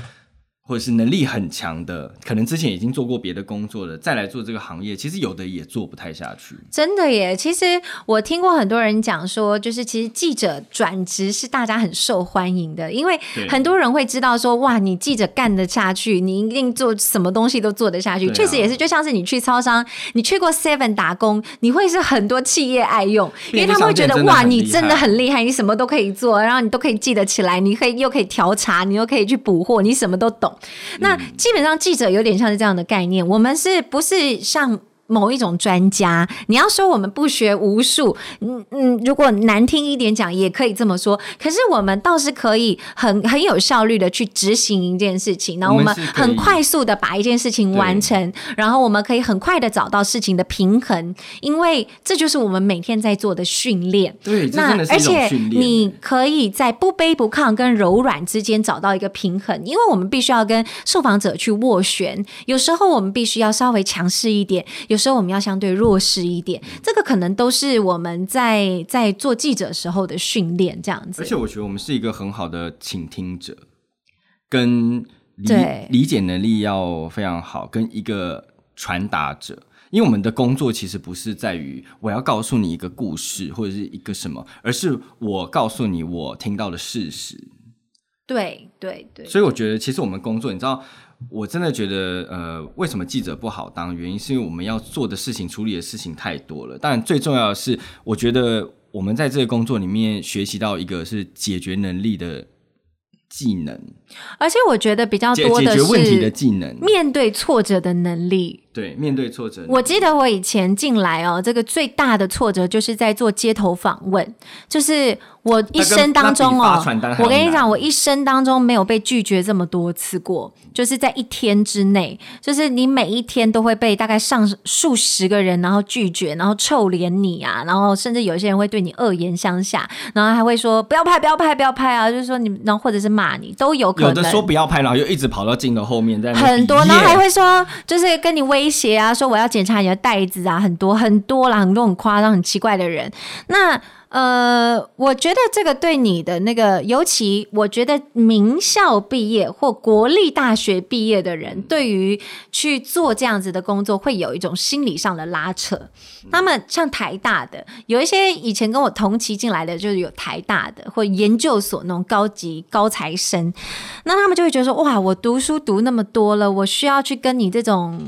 或者是能力很强的，可能之前已经做过别的工作了，再来做这个行业，其实有的也做不太下去。真的耶，其实我听过很多人讲说，就是其实记者转职是大家很受欢迎的，因为很多人会知道说，哇，你记者干得下去，你一定做什么东西都做得下去。确实也是，就像是你去超商，你去过 Seven 打工，你会是很多企业爱用，因为他们会觉得哇，你真的很厉害，你什么都可以做，然后你都可以记得起来，你可以又可以调查，你又可以去补货，你什么都懂。那基本上记者有点像是这样的概念，我们是不是像？某一种专家，你要说我们不学无术，嗯嗯，如果难听一点讲，也可以这么说。可是我们倒是可以很很有效率的去执行一件事情，然后我们很快速的把一件事情完成，然后我们可以很快的找到事情的平衡，因为这就是我们每天在做的训练。对，那而且你可以在不卑不亢跟柔软之间找到一个平衡，因为我们必须要跟受访者去斡旋，有时候我们必须要稍微强势一点，有。有时候我们要相对弱势一点，这个可能都是我们在在做记者时候的训练，这样子。而且我觉得我们是一个很好的倾听者，跟理理解能力要非常好，跟一个传达者。因为我们的工作其实不是在于我要告诉你一个故事或者是一个什么，而是我告诉你我听到的事实。对对对。所以我觉得，其实我们工作，你知道。我真的觉得，呃，为什么记者不好当？原因是因为我们要做的事情、处理的事情太多了。但最重要的是，我觉得我们在这个工作里面学习到一个是解决能力的技能，而且我觉得比较多的是解决问题的技能，面对挫折的能力。对，面对挫折。我记得我以前进来哦，这个最大的挫折就是在做街头访问，就是我一生当中哦，我跟你讲，我一生当中没有被拒绝这么多次过，就是在一天之内，就是你每一天都会被大概上数十个人然后拒绝，然后臭脸你啊，然后甚至有些人会对你恶言相向，然后还会说不要拍，不要拍，不要拍啊，就是说你，然后或者是骂你都有可能。有的说不要拍，然后又一直跑到镜头后面在很多，然后还会说就是跟你威。威胁啊，说我要检查你的袋子啊，很多很多啦，很多很夸张、很奇怪的人。那呃，我觉得这个对你的那个，尤其我觉得名校毕业或国立大学毕业的人，对于去做这样子的工作，会有一种心理上的拉扯。他们像台大的，有一些以前跟我同期进来的，就是有台大的或研究所那种高级高材生，那他们就会觉得说，哇，我读书读那么多了，我需要去跟你这种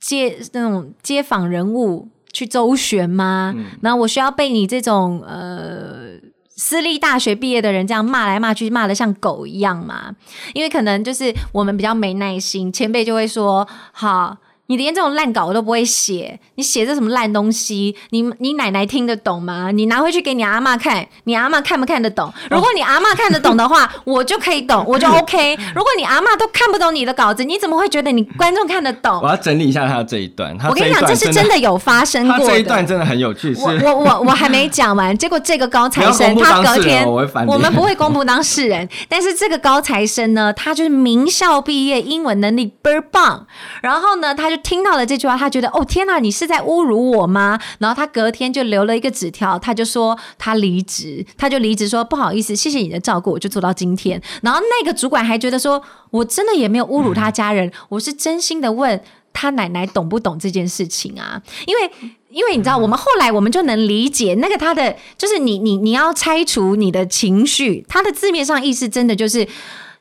街那种街访人物。去周旋吗？然后我需要被你这种呃私立大学毕业的人这样骂来骂去，骂的像狗一样吗？因为可能就是我们比较没耐心，前辈就会说好。你连这种烂稿都不会写，你写这什么烂东西？你你奶奶听得懂吗？你拿回去给你阿妈看，你阿妈看不看得懂？如果你阿妈看得懂的话，我就可以懂，我就 OK。如果你阿妈都看不懂你的稿子，你怎么会觉得你观众看得懂？我要整理一下他这一段。我跟你讲，这是真的有发生过。这一段真的很有趣。我我我我还没讲完，结果这个高材生他隔天，我们不会公布当事人，但是这个高材生呢，他就是名校毕业，英文能力倍儿棒，然后呢，他就。听到了这句话，他觉得哦天哪，你是在侮辱我吗？然后他隔天就留了一个纸条，他就说他离职，他就离职说不好意思，谢谢你的照顾，我就做到今天。然后那个主管还觉得说我真的也没有侮辱他家人，我是真心的问他奶奶懂不懂这件事情啊？因为因为你知道，我们后来我们就能理解那个他的就是你你你要拆除你的情绪，他的字面上意思真的就是。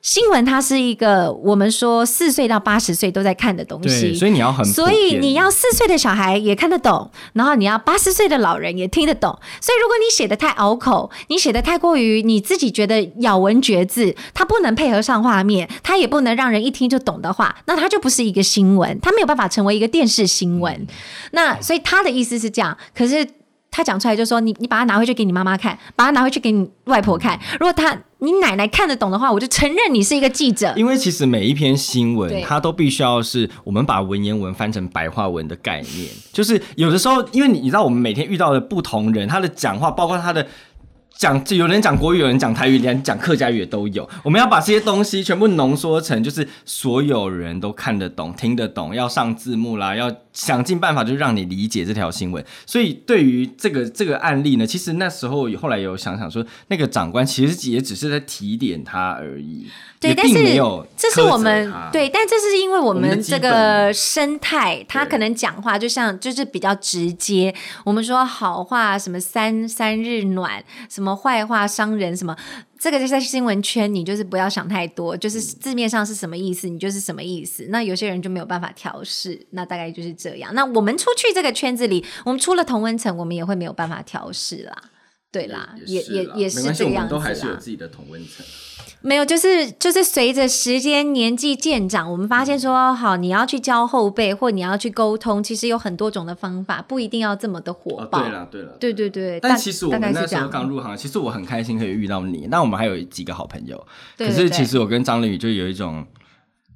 新闻它是一个我们说四岁到八十岁都在看的东西，所以你要很，所以你要四岁的小孩也看得懂，然后你要八十岁的老人也听得懂。所以如果你写的太拗口，你写的太过于你自己觉得咬文嚼字，它不能配合上画面，它也不能让人一听就懂的话，那它就不是一个新闻，它没有办法成为一个电视新闻。那所以他的意思是这样，可是。他讲出来就说：“你你把它拿回去给你妈妈看，把它拿回去给你外婆看。如果他你奶奶看得懂的话，我就承认你是一个记者。因为其实每一篇新闻，它都必须要是我们把文言文翻成白话文的概念。就是有的时候，因为你你知道，我们每天遇到的不同人，他的讲话，包括他的。”讲有人讲国语，有人讲台语，连讲客家语也都有。我们要把这些东西全部浓缩成，就是所有人都看得懂、听得懂，要上字幕啦，要想尽办法就让你理解这条新闻。所以对于这个这个案例呢，其实那时候后来有想想说，那个长官其实也只是在提点他而已。对，但是这是我们对，但这是因为我们这个生态，他可能讲话就像就是比较直接。我们说好话，什么三三日暖，什么坏话伤人，什么这个就在新闻圈，你就是不要想太多，就是字面上是什么意思，你就是什么意思。那有些人就没有办法调试，那大概就是这样。那我们出去这个圈子里，我们出了同温层，我们也会没有办法调试啦。对啦，也也也是这样子啦。都还是有自己的同温层。没有，就是就是随着时间年纪渐长，我们发现说，好，你要去教后辈，或你要去沟通，其实有很多种的方法，不一定要这么的火爆。对了，对了，对对对。但其实我们那时候刚入行，其实我很开心可以遇到你。那我们还有几个好朋友，可是其实我跟张玲宇就有一种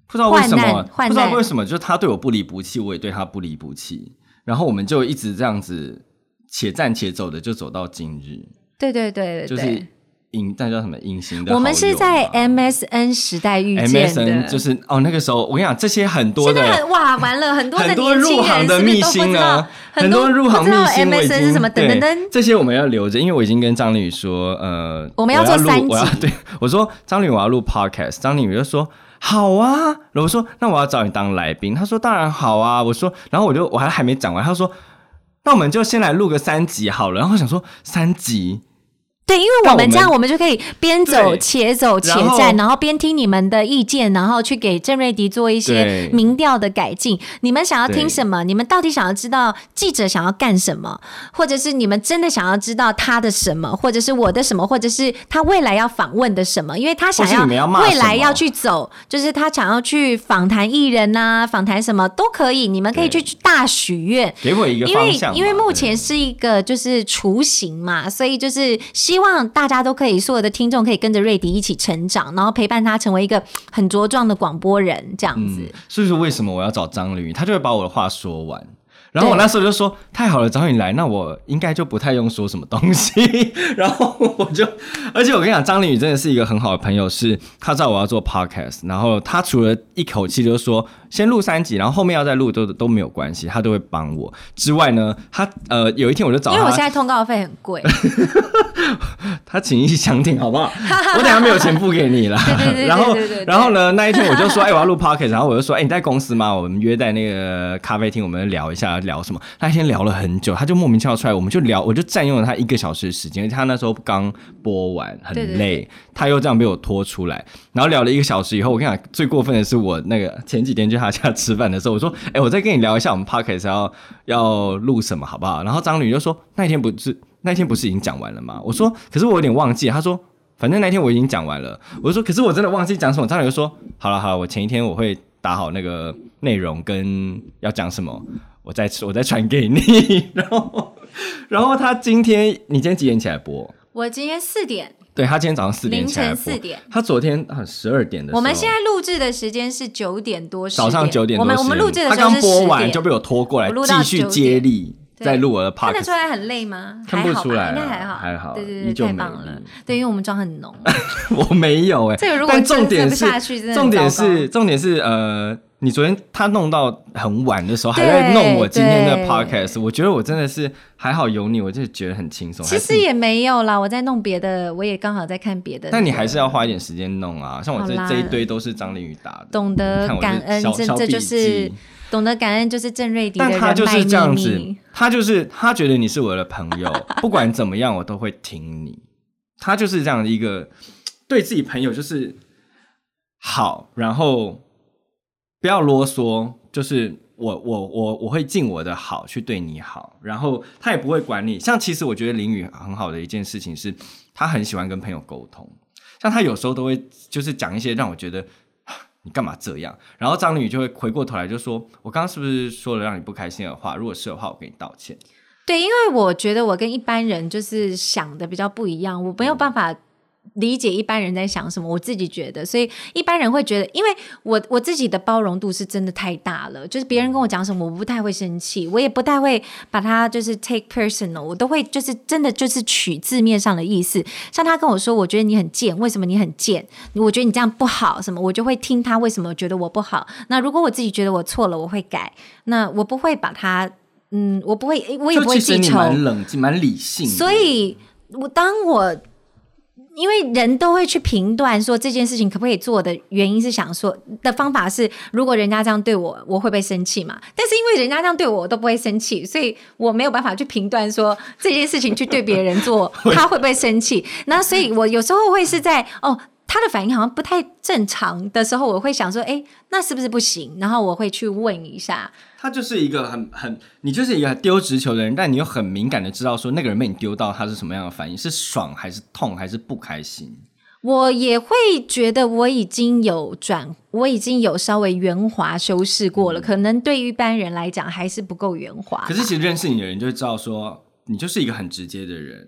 不知道为什么，不知道为什么，就是他对我不离不弃，我也对他不离不弃，然后我们就一直这样子且战且走的，就走到今日。对对对，就是。隐那叫什么隐形的？我们是在 MSN 时代遇见的，就是哦，那个时候我跟你讲，这些很多的哇，完了很多很多入行的秘辛啊，很多入行秘辛，MSN 是什么？等等等，这些我们要留着，因为我已经跟张丽宇说，呃，我们要做三集，对，我说张丽宇我要录 Podcast，张丽宇就说好啊，然后我说那我要找你当来宾，他说当然好啊，我说，然后我就我还还没讲完，他说那我们就先来录个三集好了，然后想说三集。对，因为我们这样，我们就可以边走且走且战，然后边听你们的意见，然后去给郑瑞迪做一些民调的改进。你们想要听什么？你们到底想要知道记者想要干什么？或者是你们真的想要知道他的什么？或者是我的什么？或者是他未来要访问的什么？因为他想要未来要去走，就是他想要去访谈艺人呐，访谈什么都可以。你们可以去大许愿，给我一个方向。因为因为目前是一个就是雏形嘛，所以就是希。希望大家都可以，所有的听众可以跟着瑞迪一起成长，然后陪伴他成为一个很茁壮的广播人，这样子。所以说，为什么我要找张力？他就会把我的话说完。然后我那时候就说：“太好了，找你来，那我应该就不太用说什么东西。”然后我就，而且我跟你讲，张凌宇真的是一个很好的朋友，是他知道我要做 podcast，然后他除了一口气就说先录三集，然后后面要再录都都没有关系，他都会帮我。之外呢，他呃有一天我就找他，因为我现在通告费很贵，他情意相挺，好不好？我等下没有钱付给你了。然后然后呢，那一天我就说，哎、我要录 podcast，然后我就说，哎、你在公司吗？我们约在那个咖啡厅，我们聊一下聊什么。那一天聊了很久，他就莫名其妙出来，我们就聊，我就占用了他一个小时的时间，而且他那时候刚播完，很累，他又这样被我拖出来，然后聊了一个小时以后，我跟你讲，最过分的是我那个前几天去他家吃饭的时候，我说，哎、我再跟你聊一下我们 podcast 要要录什么好不好？然后张女就说，那一天不是那天不是已经讲完了吗？我说，可是我有点忘记。他说，反正那天我已经讲完了。我就说，可是我真的忘记讲什么。张磊就说，好了好了，我前一天我会打好那个内容跟要讲什么，我再我再传给你。然后然后他今天，你今天几点起来播？我今天四点，对他今天早上四点凌起来播，晨四点。他昨天啊十二点的时候，我们现在录制的时间是九点多，10早上九点多我们我们录制的时候是他刚播10点完就被我拖过来继续接力，对再录我的看得出。来很累吗？看不出来啊应该还好，还好对对对，太棒了丽。对，因为我们妆很浓，我没有哎、这个如果但重点是重点是重点是呃，你昨天他弄到很晚的时候，还对在弄我今天的 podcast，我觉得我真的是还好有你，我就觉得很轻松。其实也没有啦，我在弄别的，我也刚好在看别的那个。但你还是要花一点时间弄啊，像我这这一堆都是张凌宇打的，懂得感恩，这这就是记懂得感恩，就是郑瑞迪的但他就是这样子。，他就是他觉得你是我的朋友，不管怎么样我都会挺你。他就是这样的一个对自己朋友就是好，然后不要啰嗦，就是我我我我会尽我的好去对你好，然后他也不会管你。像其实我觉得林宇很好的一件事情是，他很喜欢跟朋友沟通，像他有时候都会就是讲一些让我觉得。你干嘛这样？然后张女就会回过头来就说：“我刚刚是不是说了让你不开心的话？如果是的话，我给你道歉。对，因为我觉得我跟一般人就是想的比较不一样，我没有办法理解一般人在想什么。我自己觉得，所以一般人会觉得，因为我我自己的包容度是真的太大了，就是别人跟我讲什么，我不太会生气，我也不太会把它就是 take personal，我都会就是真的就是取字面上的意思。像他跟我说，我觉得你很贱，为什么你很贱？我觉得你这样不好，什么我就会听他为什么觉得我不好。那如果我自己觉得我错了，我会改，那我不会把它。嗯，我不会，我也不会记仇。蛮冷静、蛮理性，所以，我当我因为人都会去评断说这件事情可不可以做的原因是想说的方法是，如果人家这样对我，我会不会生气嘛？但是因为人家这样对我，我都不会生气，所以我没有办法去评断说这件事情去对别人做，他会不会生气？那所以我有时候会是在哦。他的反应好像不太正常的时候，我会想说，哎，那是不是不行？然后我会去问一下，他就是一个很很，你就是一个丢直球的人，但你又很敏感的知道说那个人被你丢到他是什么样的反应，是爽还是痛还是不开心。我也会觉得我已经有转，我已经有稍微圆滑修饰过了，可能对于一般人来讲还是不够圆滑。可是其实认识你的人就会知道说，你就是一个很直接的人。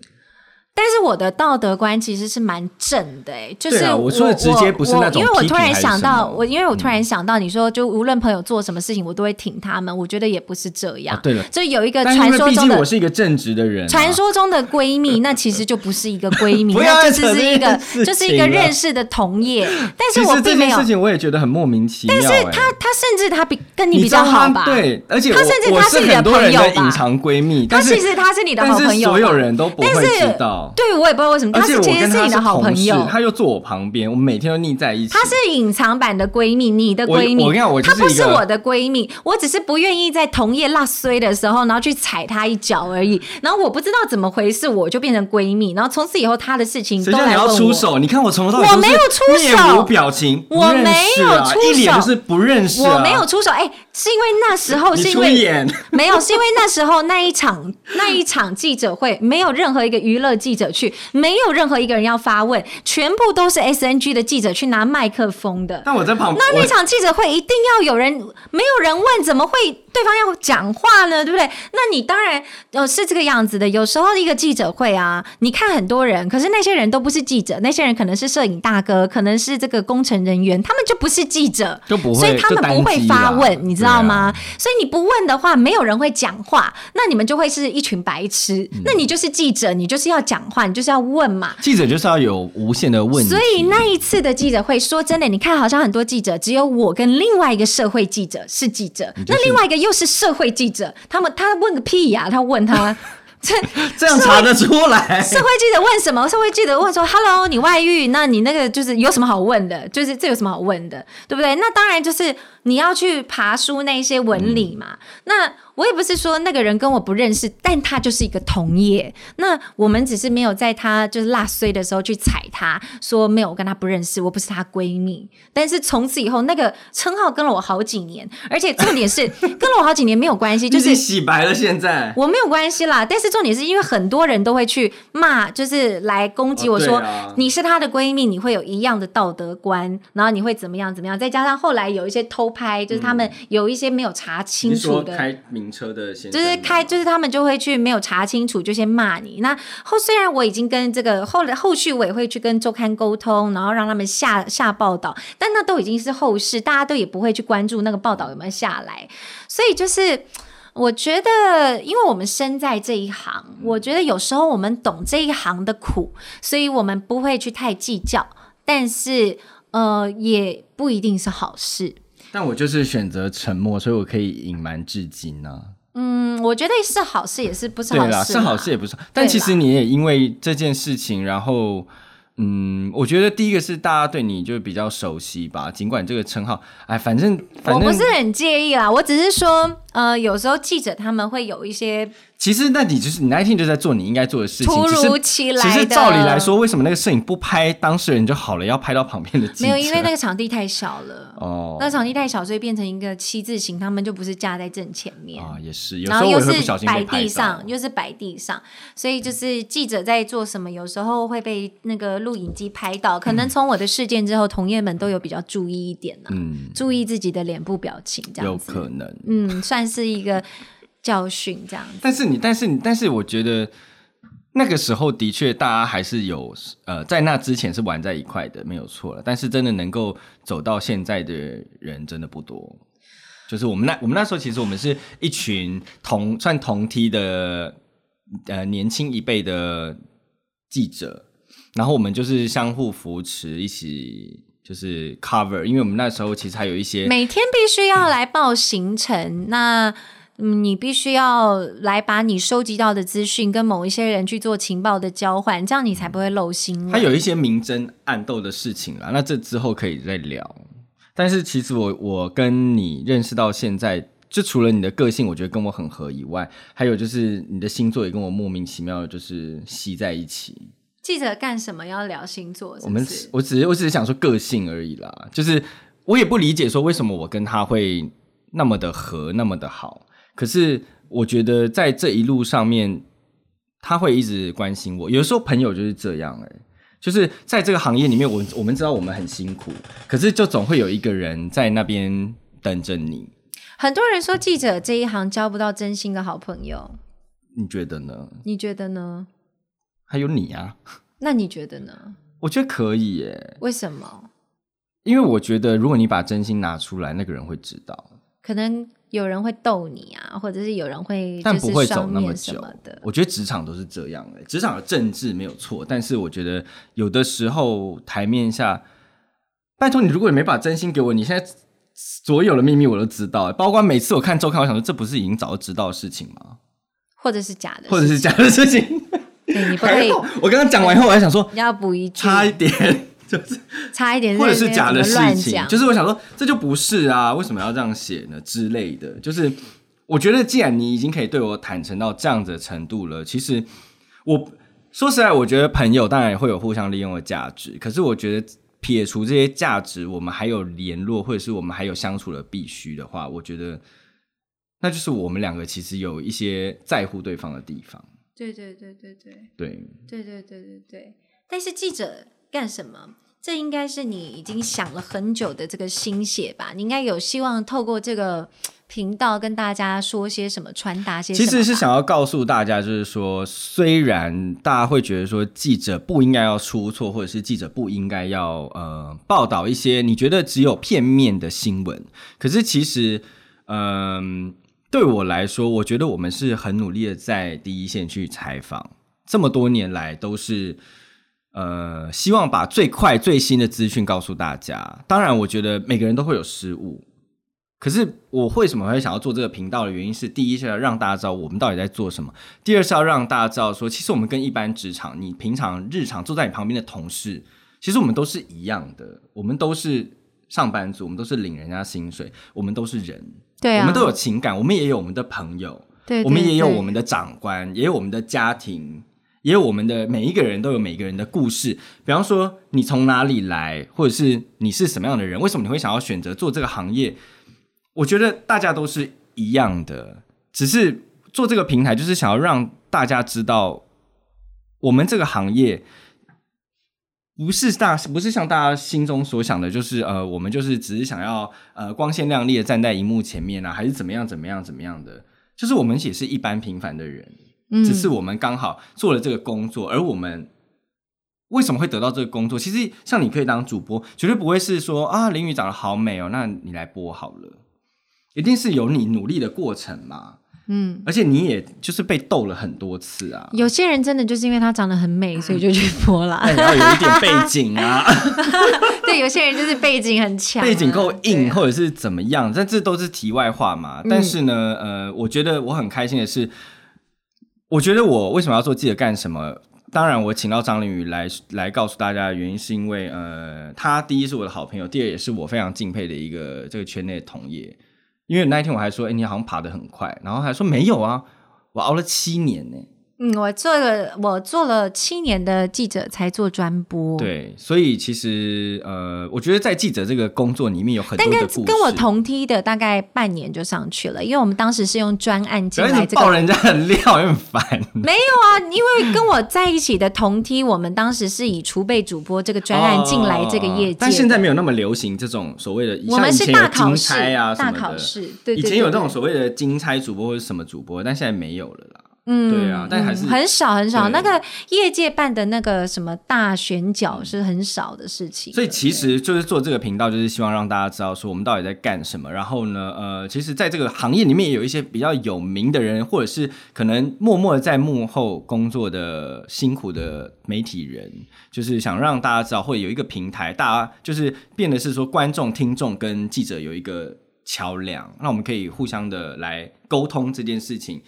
但是我的道德观其实是蛮正的、欸，就是我啊我说的直接不是那种我因为我突然想到，我因为我突然想到，你说就无论朋友做什么事情，我都会挺他们，我觉得也不是这样。啊对了就有一个传说中的毕竟我是一个正直的人啊、传说中的闺蜜，那其实就不是一个闺蜜，不要那就是一个就是一个认识的同业。但是我并没有实这件事，情我也觉得很莫名其妙、但是哎他他甚至他比跟你比较好吧？对，而且我他甚至我他是你的朋友隐藏闺蜜，他但是其实他是你的好朋友，所有人都不知道。对我也不知道为什么，他是其实是你的好朋友，他又坐我旁边，我们每天都腻在一起。她是隐藏版的闺蜜，你的闺蜜。我跟你讲我她不是我的闺蜜，我只是不愿意在同业落衰的时候，然后去踩她一脚而已。然后我不知道怎么回事，我就变成闺蜜。然后从此以后，她的事情都来问我。出手？你看我从头到尾我都没有出手面无表情，我没有出一脸手就是不认识、啊。我没有出手，哎、是因为那时候是因为 没有，是因为那时候那一场那一场记者会没有任何一个娱乐记者去，没有任何一个人要发问，全部都是 SNG 的记者去拿麦克风的。那我在旁边，那那场记者会一定要有人，没有人问，怎么会对方要讲话呢？对不对？那你当然呃是这个样子的。有时候一个记者会啊，你看很多人，可是那些人都不是记者，那些人可能是摄影大哥，可能是这个工程人员，他们就不是记者，就不会所以他们不会发问，你知知道吗？所以你不问的话，没有人会讲话，那你们就会是一群白痴。那你就是记者，你就是要讲话，你就是要问嘛。记者就是要有无限的问题。所以那一次的记者会，说真的，你看好像很多记者，只有我跟另外一个社会记者是记者，那另外一个又是社会记者，他们他问个屁呀？他问他。这这样查得出来？社会记者问什么？社会记者问说：“Hello，你外遇？那你那个就是有什么好问的？就是这有什么好问的？对不对？那当然就是你要去爬书那些文理嘛。那。我也不是说那个人跟我不认识，但他就是一个同业。那我们只是没有在他就是辣碎的时候去踩他，说没有我跟他不认识，我不是她闺蜜。但是从此以后，那个称号跟了我好几年，而且重点是 跟了我好几年没有关系，就是洗白了。现在我没有关系啦。但是重点是因为很多人都会去骂，就是来攻击我说你是她的闺蜜，你会有一样的道德观，然后你会怎么样怎么样。再加上后来有一些偷拍，就是他们有一些没有查清楚的。开名车的就是开，就是他们就会去没有查清楚就先骂你。那后虽然我已经跟这个后来后续我也会去跟周刊沟通，然后让他们下下报道，但那都已经是后事，大家都也不会去关注那个报道有没有下来。所以就是我觉得，因为我们身在这一行，我觉得有时候我们懂这一行的苦，所以我们不会去太计较，但是呃，也不一定是好事。但我就是选择沉默，所以我可以隐瞒至今呢。嗯，我觉得是好事，也是不是好事。对啦，是好事也不是。但其实你也因为这件事情，然后。嗯，我觉得第一个是大家对你就比较熟悉吧，尽管这个称号，哎，反正我不是很介意啦，我只是说，呃，有时候记者他们会有一些，其实那你就是你那一天就在做你应该做的事情，突如其来的。其实照理来说，为什么那个摄影不拍当事人就好了，要拍到旁边的？没有，因为那个场地太小了。哦，那场地太小，所以变成一个七字形，他们就不是架在正前面。啊，也是，然后又是摆地上，又是摆地上，所以就是记者在做什么，有时候会被那个。录影机拍到，可能从我的事件之后，同业们都有比较注意一点呢，嗯，注意自己的脸部表情，这样子，有可能，嗯，算是一个教训这样子。但是你，但是你，但是我觉得那个时候的确，大家还是有呃，在那之前是玩在一块的，没有错了。但是真的能够走到现在的人真的不多。就是我们那我们那时候，其实我们是一群同算同梯的呃年轻一辈的记者。然后我们就是相互扶持，一起就是 cover，因为我们那时候其实还有一些每天必须要来报行程，那你必须要来把你收集到的资讯跟某一些人去做情报的交换，这样你才不会漏心。还有一些明争暗斗的事情啦，那这之后可以再聊。但是其实我我跟你认识到现在，就除了你的个性，我觉得跟我很合以外，还有就是你的星座也跟我莫名其妙的就是吸在一起。记者干什么要聊星座？我们我只是我只是想说个性而已啦，就是我也不理解说为什么我跟他会那么的合那么的好，可是我觉得在这一路上面他会一直关心我。有的时候朋友就是这样哎，就是在这个行业里面，我我们知道我们很辛苦，可是就总会有一个人在那边等着你。很多人说记者这一行交不到真心的好朋友，你觉得呢？你觉得呢？还有你啊？那你觉得呢？我觉得可以耶。为什么？因为我觉得，如果你把真心拿出来，那个人会知道。可能有人会逗你啊，或者是有人会，但不会走那么久的。我觉得职场都是这样的，职场的政治没有错，但是我觉得有的时候台面下，拜托你，如果你没把真心给我，你现在所有的秘密我都知道，包括每次我看周刊，我想说，这不是已经早就知道的事情吗？或者是假的，或者是假的事情。你不可以。我刚刚讲完以后，我还想说，要补一句，差一点，就是差一点，或者是假的事情，就是我想说，这就不是啊，为什么要这样写呢？之类的，就是我觉得，既然你已经可以对我坦诚到这样子的程度了，其实我说实在，我觉得朋友当然也会有互相利用的价值，可是我觉得撇除这些价值，我们还有联络，或者是我们还有相处的必须的话，我觉得那就是我们两个其实有一些在乎对方的地方。对对对对对对对对对对对，但是记者干什么？这应该是你已经想了很久的这个心血吧？你应该有希望透过这个频道跟大家说些什么，传达些什么。其实是想要告诉大家，就是说，虽然大家会觉得说记者不应该要出错，或者是记者不应该要呃报道一些你觉得只有片面的新闻，可是其实。嗯，对我来说，我觉得我们是很努力的在第一线去采访，这么多年来都是。呃，希望把最快最新的资讯告诉大家。当然，我觉得每个人都会有失误。可是，我为什么会想要做这个频道的原因是：第一是要让大家知道我们到底在做什么；第二是要让大家知道说，其实我们跟一般职场，你平常日常坐在你旁边的同事，其实我们都是一样的。我们都是上班族，我们都是领人家薪水，我们都是人，对啊，我们都有情感，我们也有我们的朋友，对，我们也有我们的长官，也有我们的家庭。也有我们的每一个人都有每一个人的故事，比方说你从哪里来，或者是你是什么样的人，为什么你会想要选择做这个行业？我觉得大家都是一样的，只是做这个平台就是想要让大家知道，我们这个行业不是大，不是像大家心中所想的，就是呃，我们就是只是想要呃光鲜亮丽的站在荧幕前面啊，还是怎么样怎么样怎么样的，就是我们也是一般平凡的人。只是我们刚好做了这个工作，而我们为什么会得到这个工作？其实像你可以当主播，绝对不会是说啊，林雨长得好美哦，那你来播好了，一定是有你努力的过程嘛。嗯，而且你也就是被逗了很多次啊。有些人真的就是因为他长得很美，所以就去 播了。然后有一点背景啊，对，有些人就是背景很强，背景够硬，或者是怎么样，但这都是题外话嘛。但是呢，呃，我觉得我很开心的是。我觉得我为什么要做记者干什么？当然，我请到张凌宇来来告诉大家的原因，是因为呃，他第一是我的好朋友，第二也是我非常敬佩的一个这个圈内同业。因为那一天我还说，哎，你好像爬得很快，然后还说没有啊，我熬了七年呢。嗯，我做了我做了七年的记者才做专播，对，所以其实呃，我觉得在记者这个工作里面有很多的故事。跟我同梯的大概半年就上去了，因为我们当时是用专案进来，这个爆人家的料很烦。没有啊，因为跟我在一起的同梯，我们当时是以储备主播这个专案进来这个业界，但现在没有那么流行这种所谓的，我们是大考试啊，大考试，对，以前有这种所谓的金钗主播或者什么主播，但现在没有了啦。嗯，对啊，但还是很少很少。那个业界办的那个什么大选角是很少的事情。所以其实就是做这个频道，就是希望让大家知道说我们到底在干什么。然后呢，呃，其实在这个行业里面也有一些比较有名的人，或者是可能默默的在幕后工作的辛苦的媒体人，就是想让大家知道，会有一个平台，大家就是变得是说观众、听众跟记者有一个桥梁，那我们可以互相的来沟通这件事情。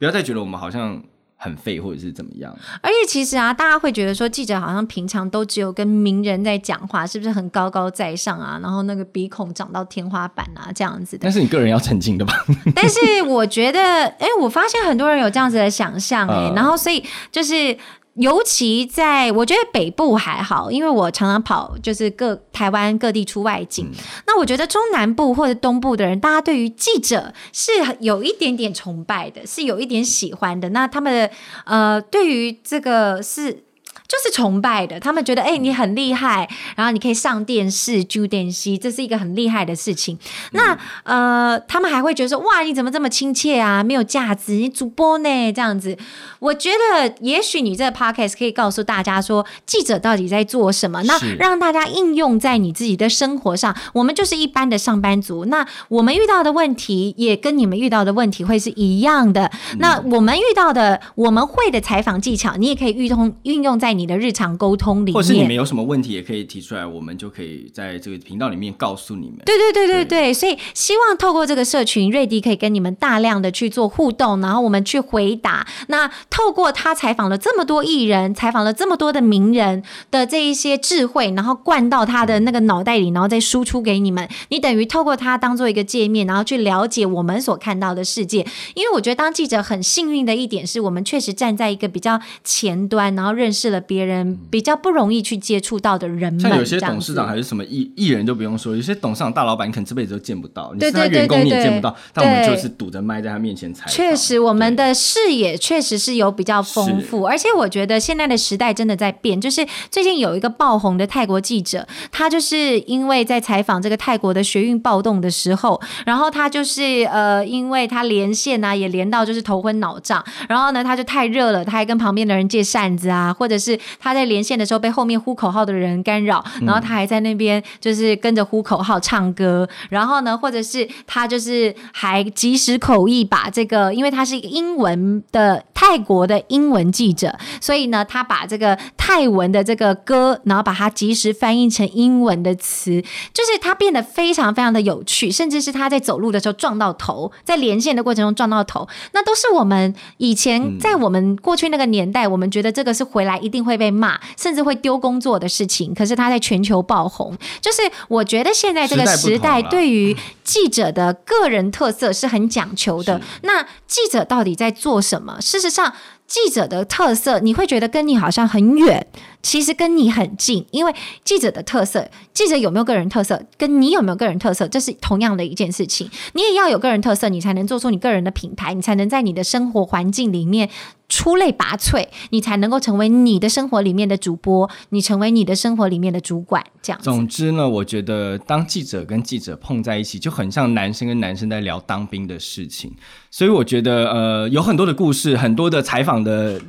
不要再觉得我们好像很废，或者是怎么样。而且其实啊，大家会觉得说，记者好像平常都只有跟名人在讲话，是不是很高高在上啊？然后那个鼻孔长到天花板啊，这样子的。但是你个人要澄清的吧？但是我觉得，哎，我发现很多人有这样子的想象，哎，然后所以就是。尤其在我觉得北部还好，因为我常常跑就是各台湾各地出外景。那我觉得中南部或者东部的人，大家对于记者是有一点点崇拜的，是有一点喜欢的。那他们的呃，对于这个是。就是崇拜的，他们觉得哎，你很厉害，然后你可以上电视、住电视，这是一个很厉害的事情。那呃，他们还会觉得说，哇，你怎么这么亲切啊？没有价值，你主播呢？这样子，我觉得也许你这个 podcast 可以告诉大家说，记者到底在做什么？那让大家应用在你自己的生活上。我们就是一般的上班族，那我们遇到的问题也跟你们遇到的问题会是一样的。那我们遇到的我们会的采访技巧，你也可以运通运用在。你的日常沟通里面，或是你们有什么问题也可以提出来，我们就可以在这个频道里面告诉你们。对对对对对，所以希望透过这个社群，瑞迪可以跟你们大量的去做互动，然后我们去回答。那透过他采访了这么多艺人，采访了这么多的名人的这一些智慧，然后灌到他的那个脑袋里，然后再输出给你们。你等于透过他当做一个界面，然后去了解我们所看到的世界。因为我觉得当记者很幸运的一点是，我们确实站在一个比较前端，然后认识了。别人比较不容易去接触到的人们，像有些董事长还是什么艺艺人，就不用说，有些董事长大老板，你可能这辈子都见不到，你是他员工你也见不到，但我们就是堵着麦在他面前采访。确实，我们的视野确实是有比较丰富，而且我觉得现在的时代真的在变。就是最近有一个爆红的泰国记者，他就是因为在采访这个泰国的学运暴动的时候，然后他就是呃，因为他连线啊，也连到就是头昏脑胀，然后呢，他就太热了，他还跟旁边的人借扇子啊，或者是。他在连线的时候被后面呼口号的人干扰，然后他还在那边就是跟着呼口号唱歌，然后呢，或者是他就是还即时口译把这个，因为他是一个英文的泰国的英文记者，所以呢，他把这个泰文的这个歌，然后把它即时翻译成英文的词，就是他变得非常非常的有趣，甚至是他在走路的时候撞到头，在连线的过程中撞到头，那都是我们以前在我们过去那个年代，我们觉得这个是回来一定会被骂，甚至会丢工作的事情。可是他在全球爆红，就是我觉得现在这个时代对于记者的个人特色是很讲求的。那记者到底在做什么？事实上。记者的特色，你会觉得跟你好像很远，其实跟你很近，因为记者的特色，记者有没有个人特色，跟你有没有个人特色，这是同样的一件事情。你也要有个人特色，你才能做出你个人的品牌，你才能在你的生活环境里面。出类拔萃，你才能够成为你的生活里面的主播，你成为你的生活里面的主管，这样。总之呢，我觉得当记者跟记者碰在一起，就很像男生跟男生在聊当兵的事情。所以我觉得，呃，有很多的故事，很多的采访的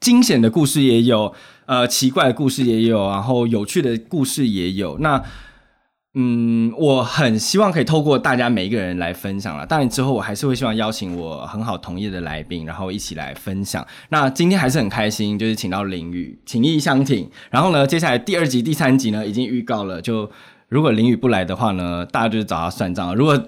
惊险的故事也有，呃，奇怪的故事也有，然后有趣的故事也有。那嗯，我很希望可以透过大家每一个人来分享了。当然之后我还是会希望邀请我很好同意的来宾，然后一起来分享。那今天还是很开心，就是请到林宇，情意相挺。然后呢，接下来第二集、第三集呢已经预告了，就如果林宇不来的话呢，大家就是找他算账。如果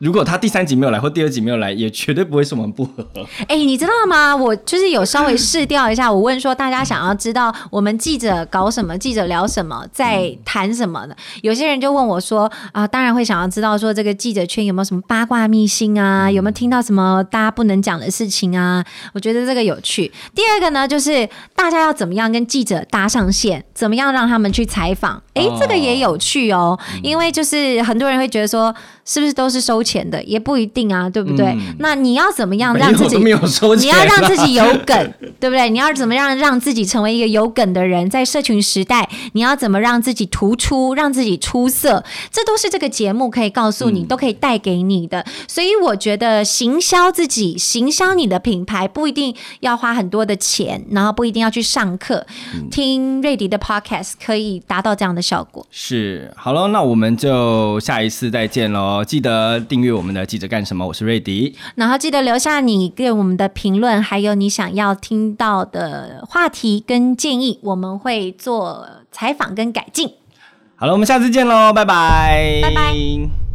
如果他第三集没有来，或第二集没有来，也绝对不会是我们不合。哎，你知道吗？我就是有稍微试调一下，我问说大家想要知道我们记者搞什么，记者聊什么，在谈什么的。有些人就问我说啊，当然会想要知道说这个记者圈有没有什么八卦秘辛啊，有没有听到什么大家不能讲的事情啊？我觉得这个有趣。第二个呢，就是大家要怎么样跟记者搭上线，怎么样让他们去采访？哎，这个也有趣哦，因为就是很多人会觉得说。是不是都是收钱的？也不一定啊，对不对？那你要怎么样让自己有收钱？你要让自己有梗，对不对？你要怎么样让自己成为一个有梗的人？在社群时代，你要怎么让自己突出，让自己出色？这都是这个节目可以告诉你，都可以带给你的。所以我觉得行销自己，行销你的品牌，不一定要花很多的钱，然后不一定要去上课，听瑞迪的 podcast 可以达到这样的效果。是，好了，那我们就下一次再见喽。记得订阅我们的记者干什么？我是瑞迪。然后记得留下你给我们的评论，还有你想要听到的话题跟建议，我们会做采访跟改进。好了，我们下次见喽，拜拜，拜拜。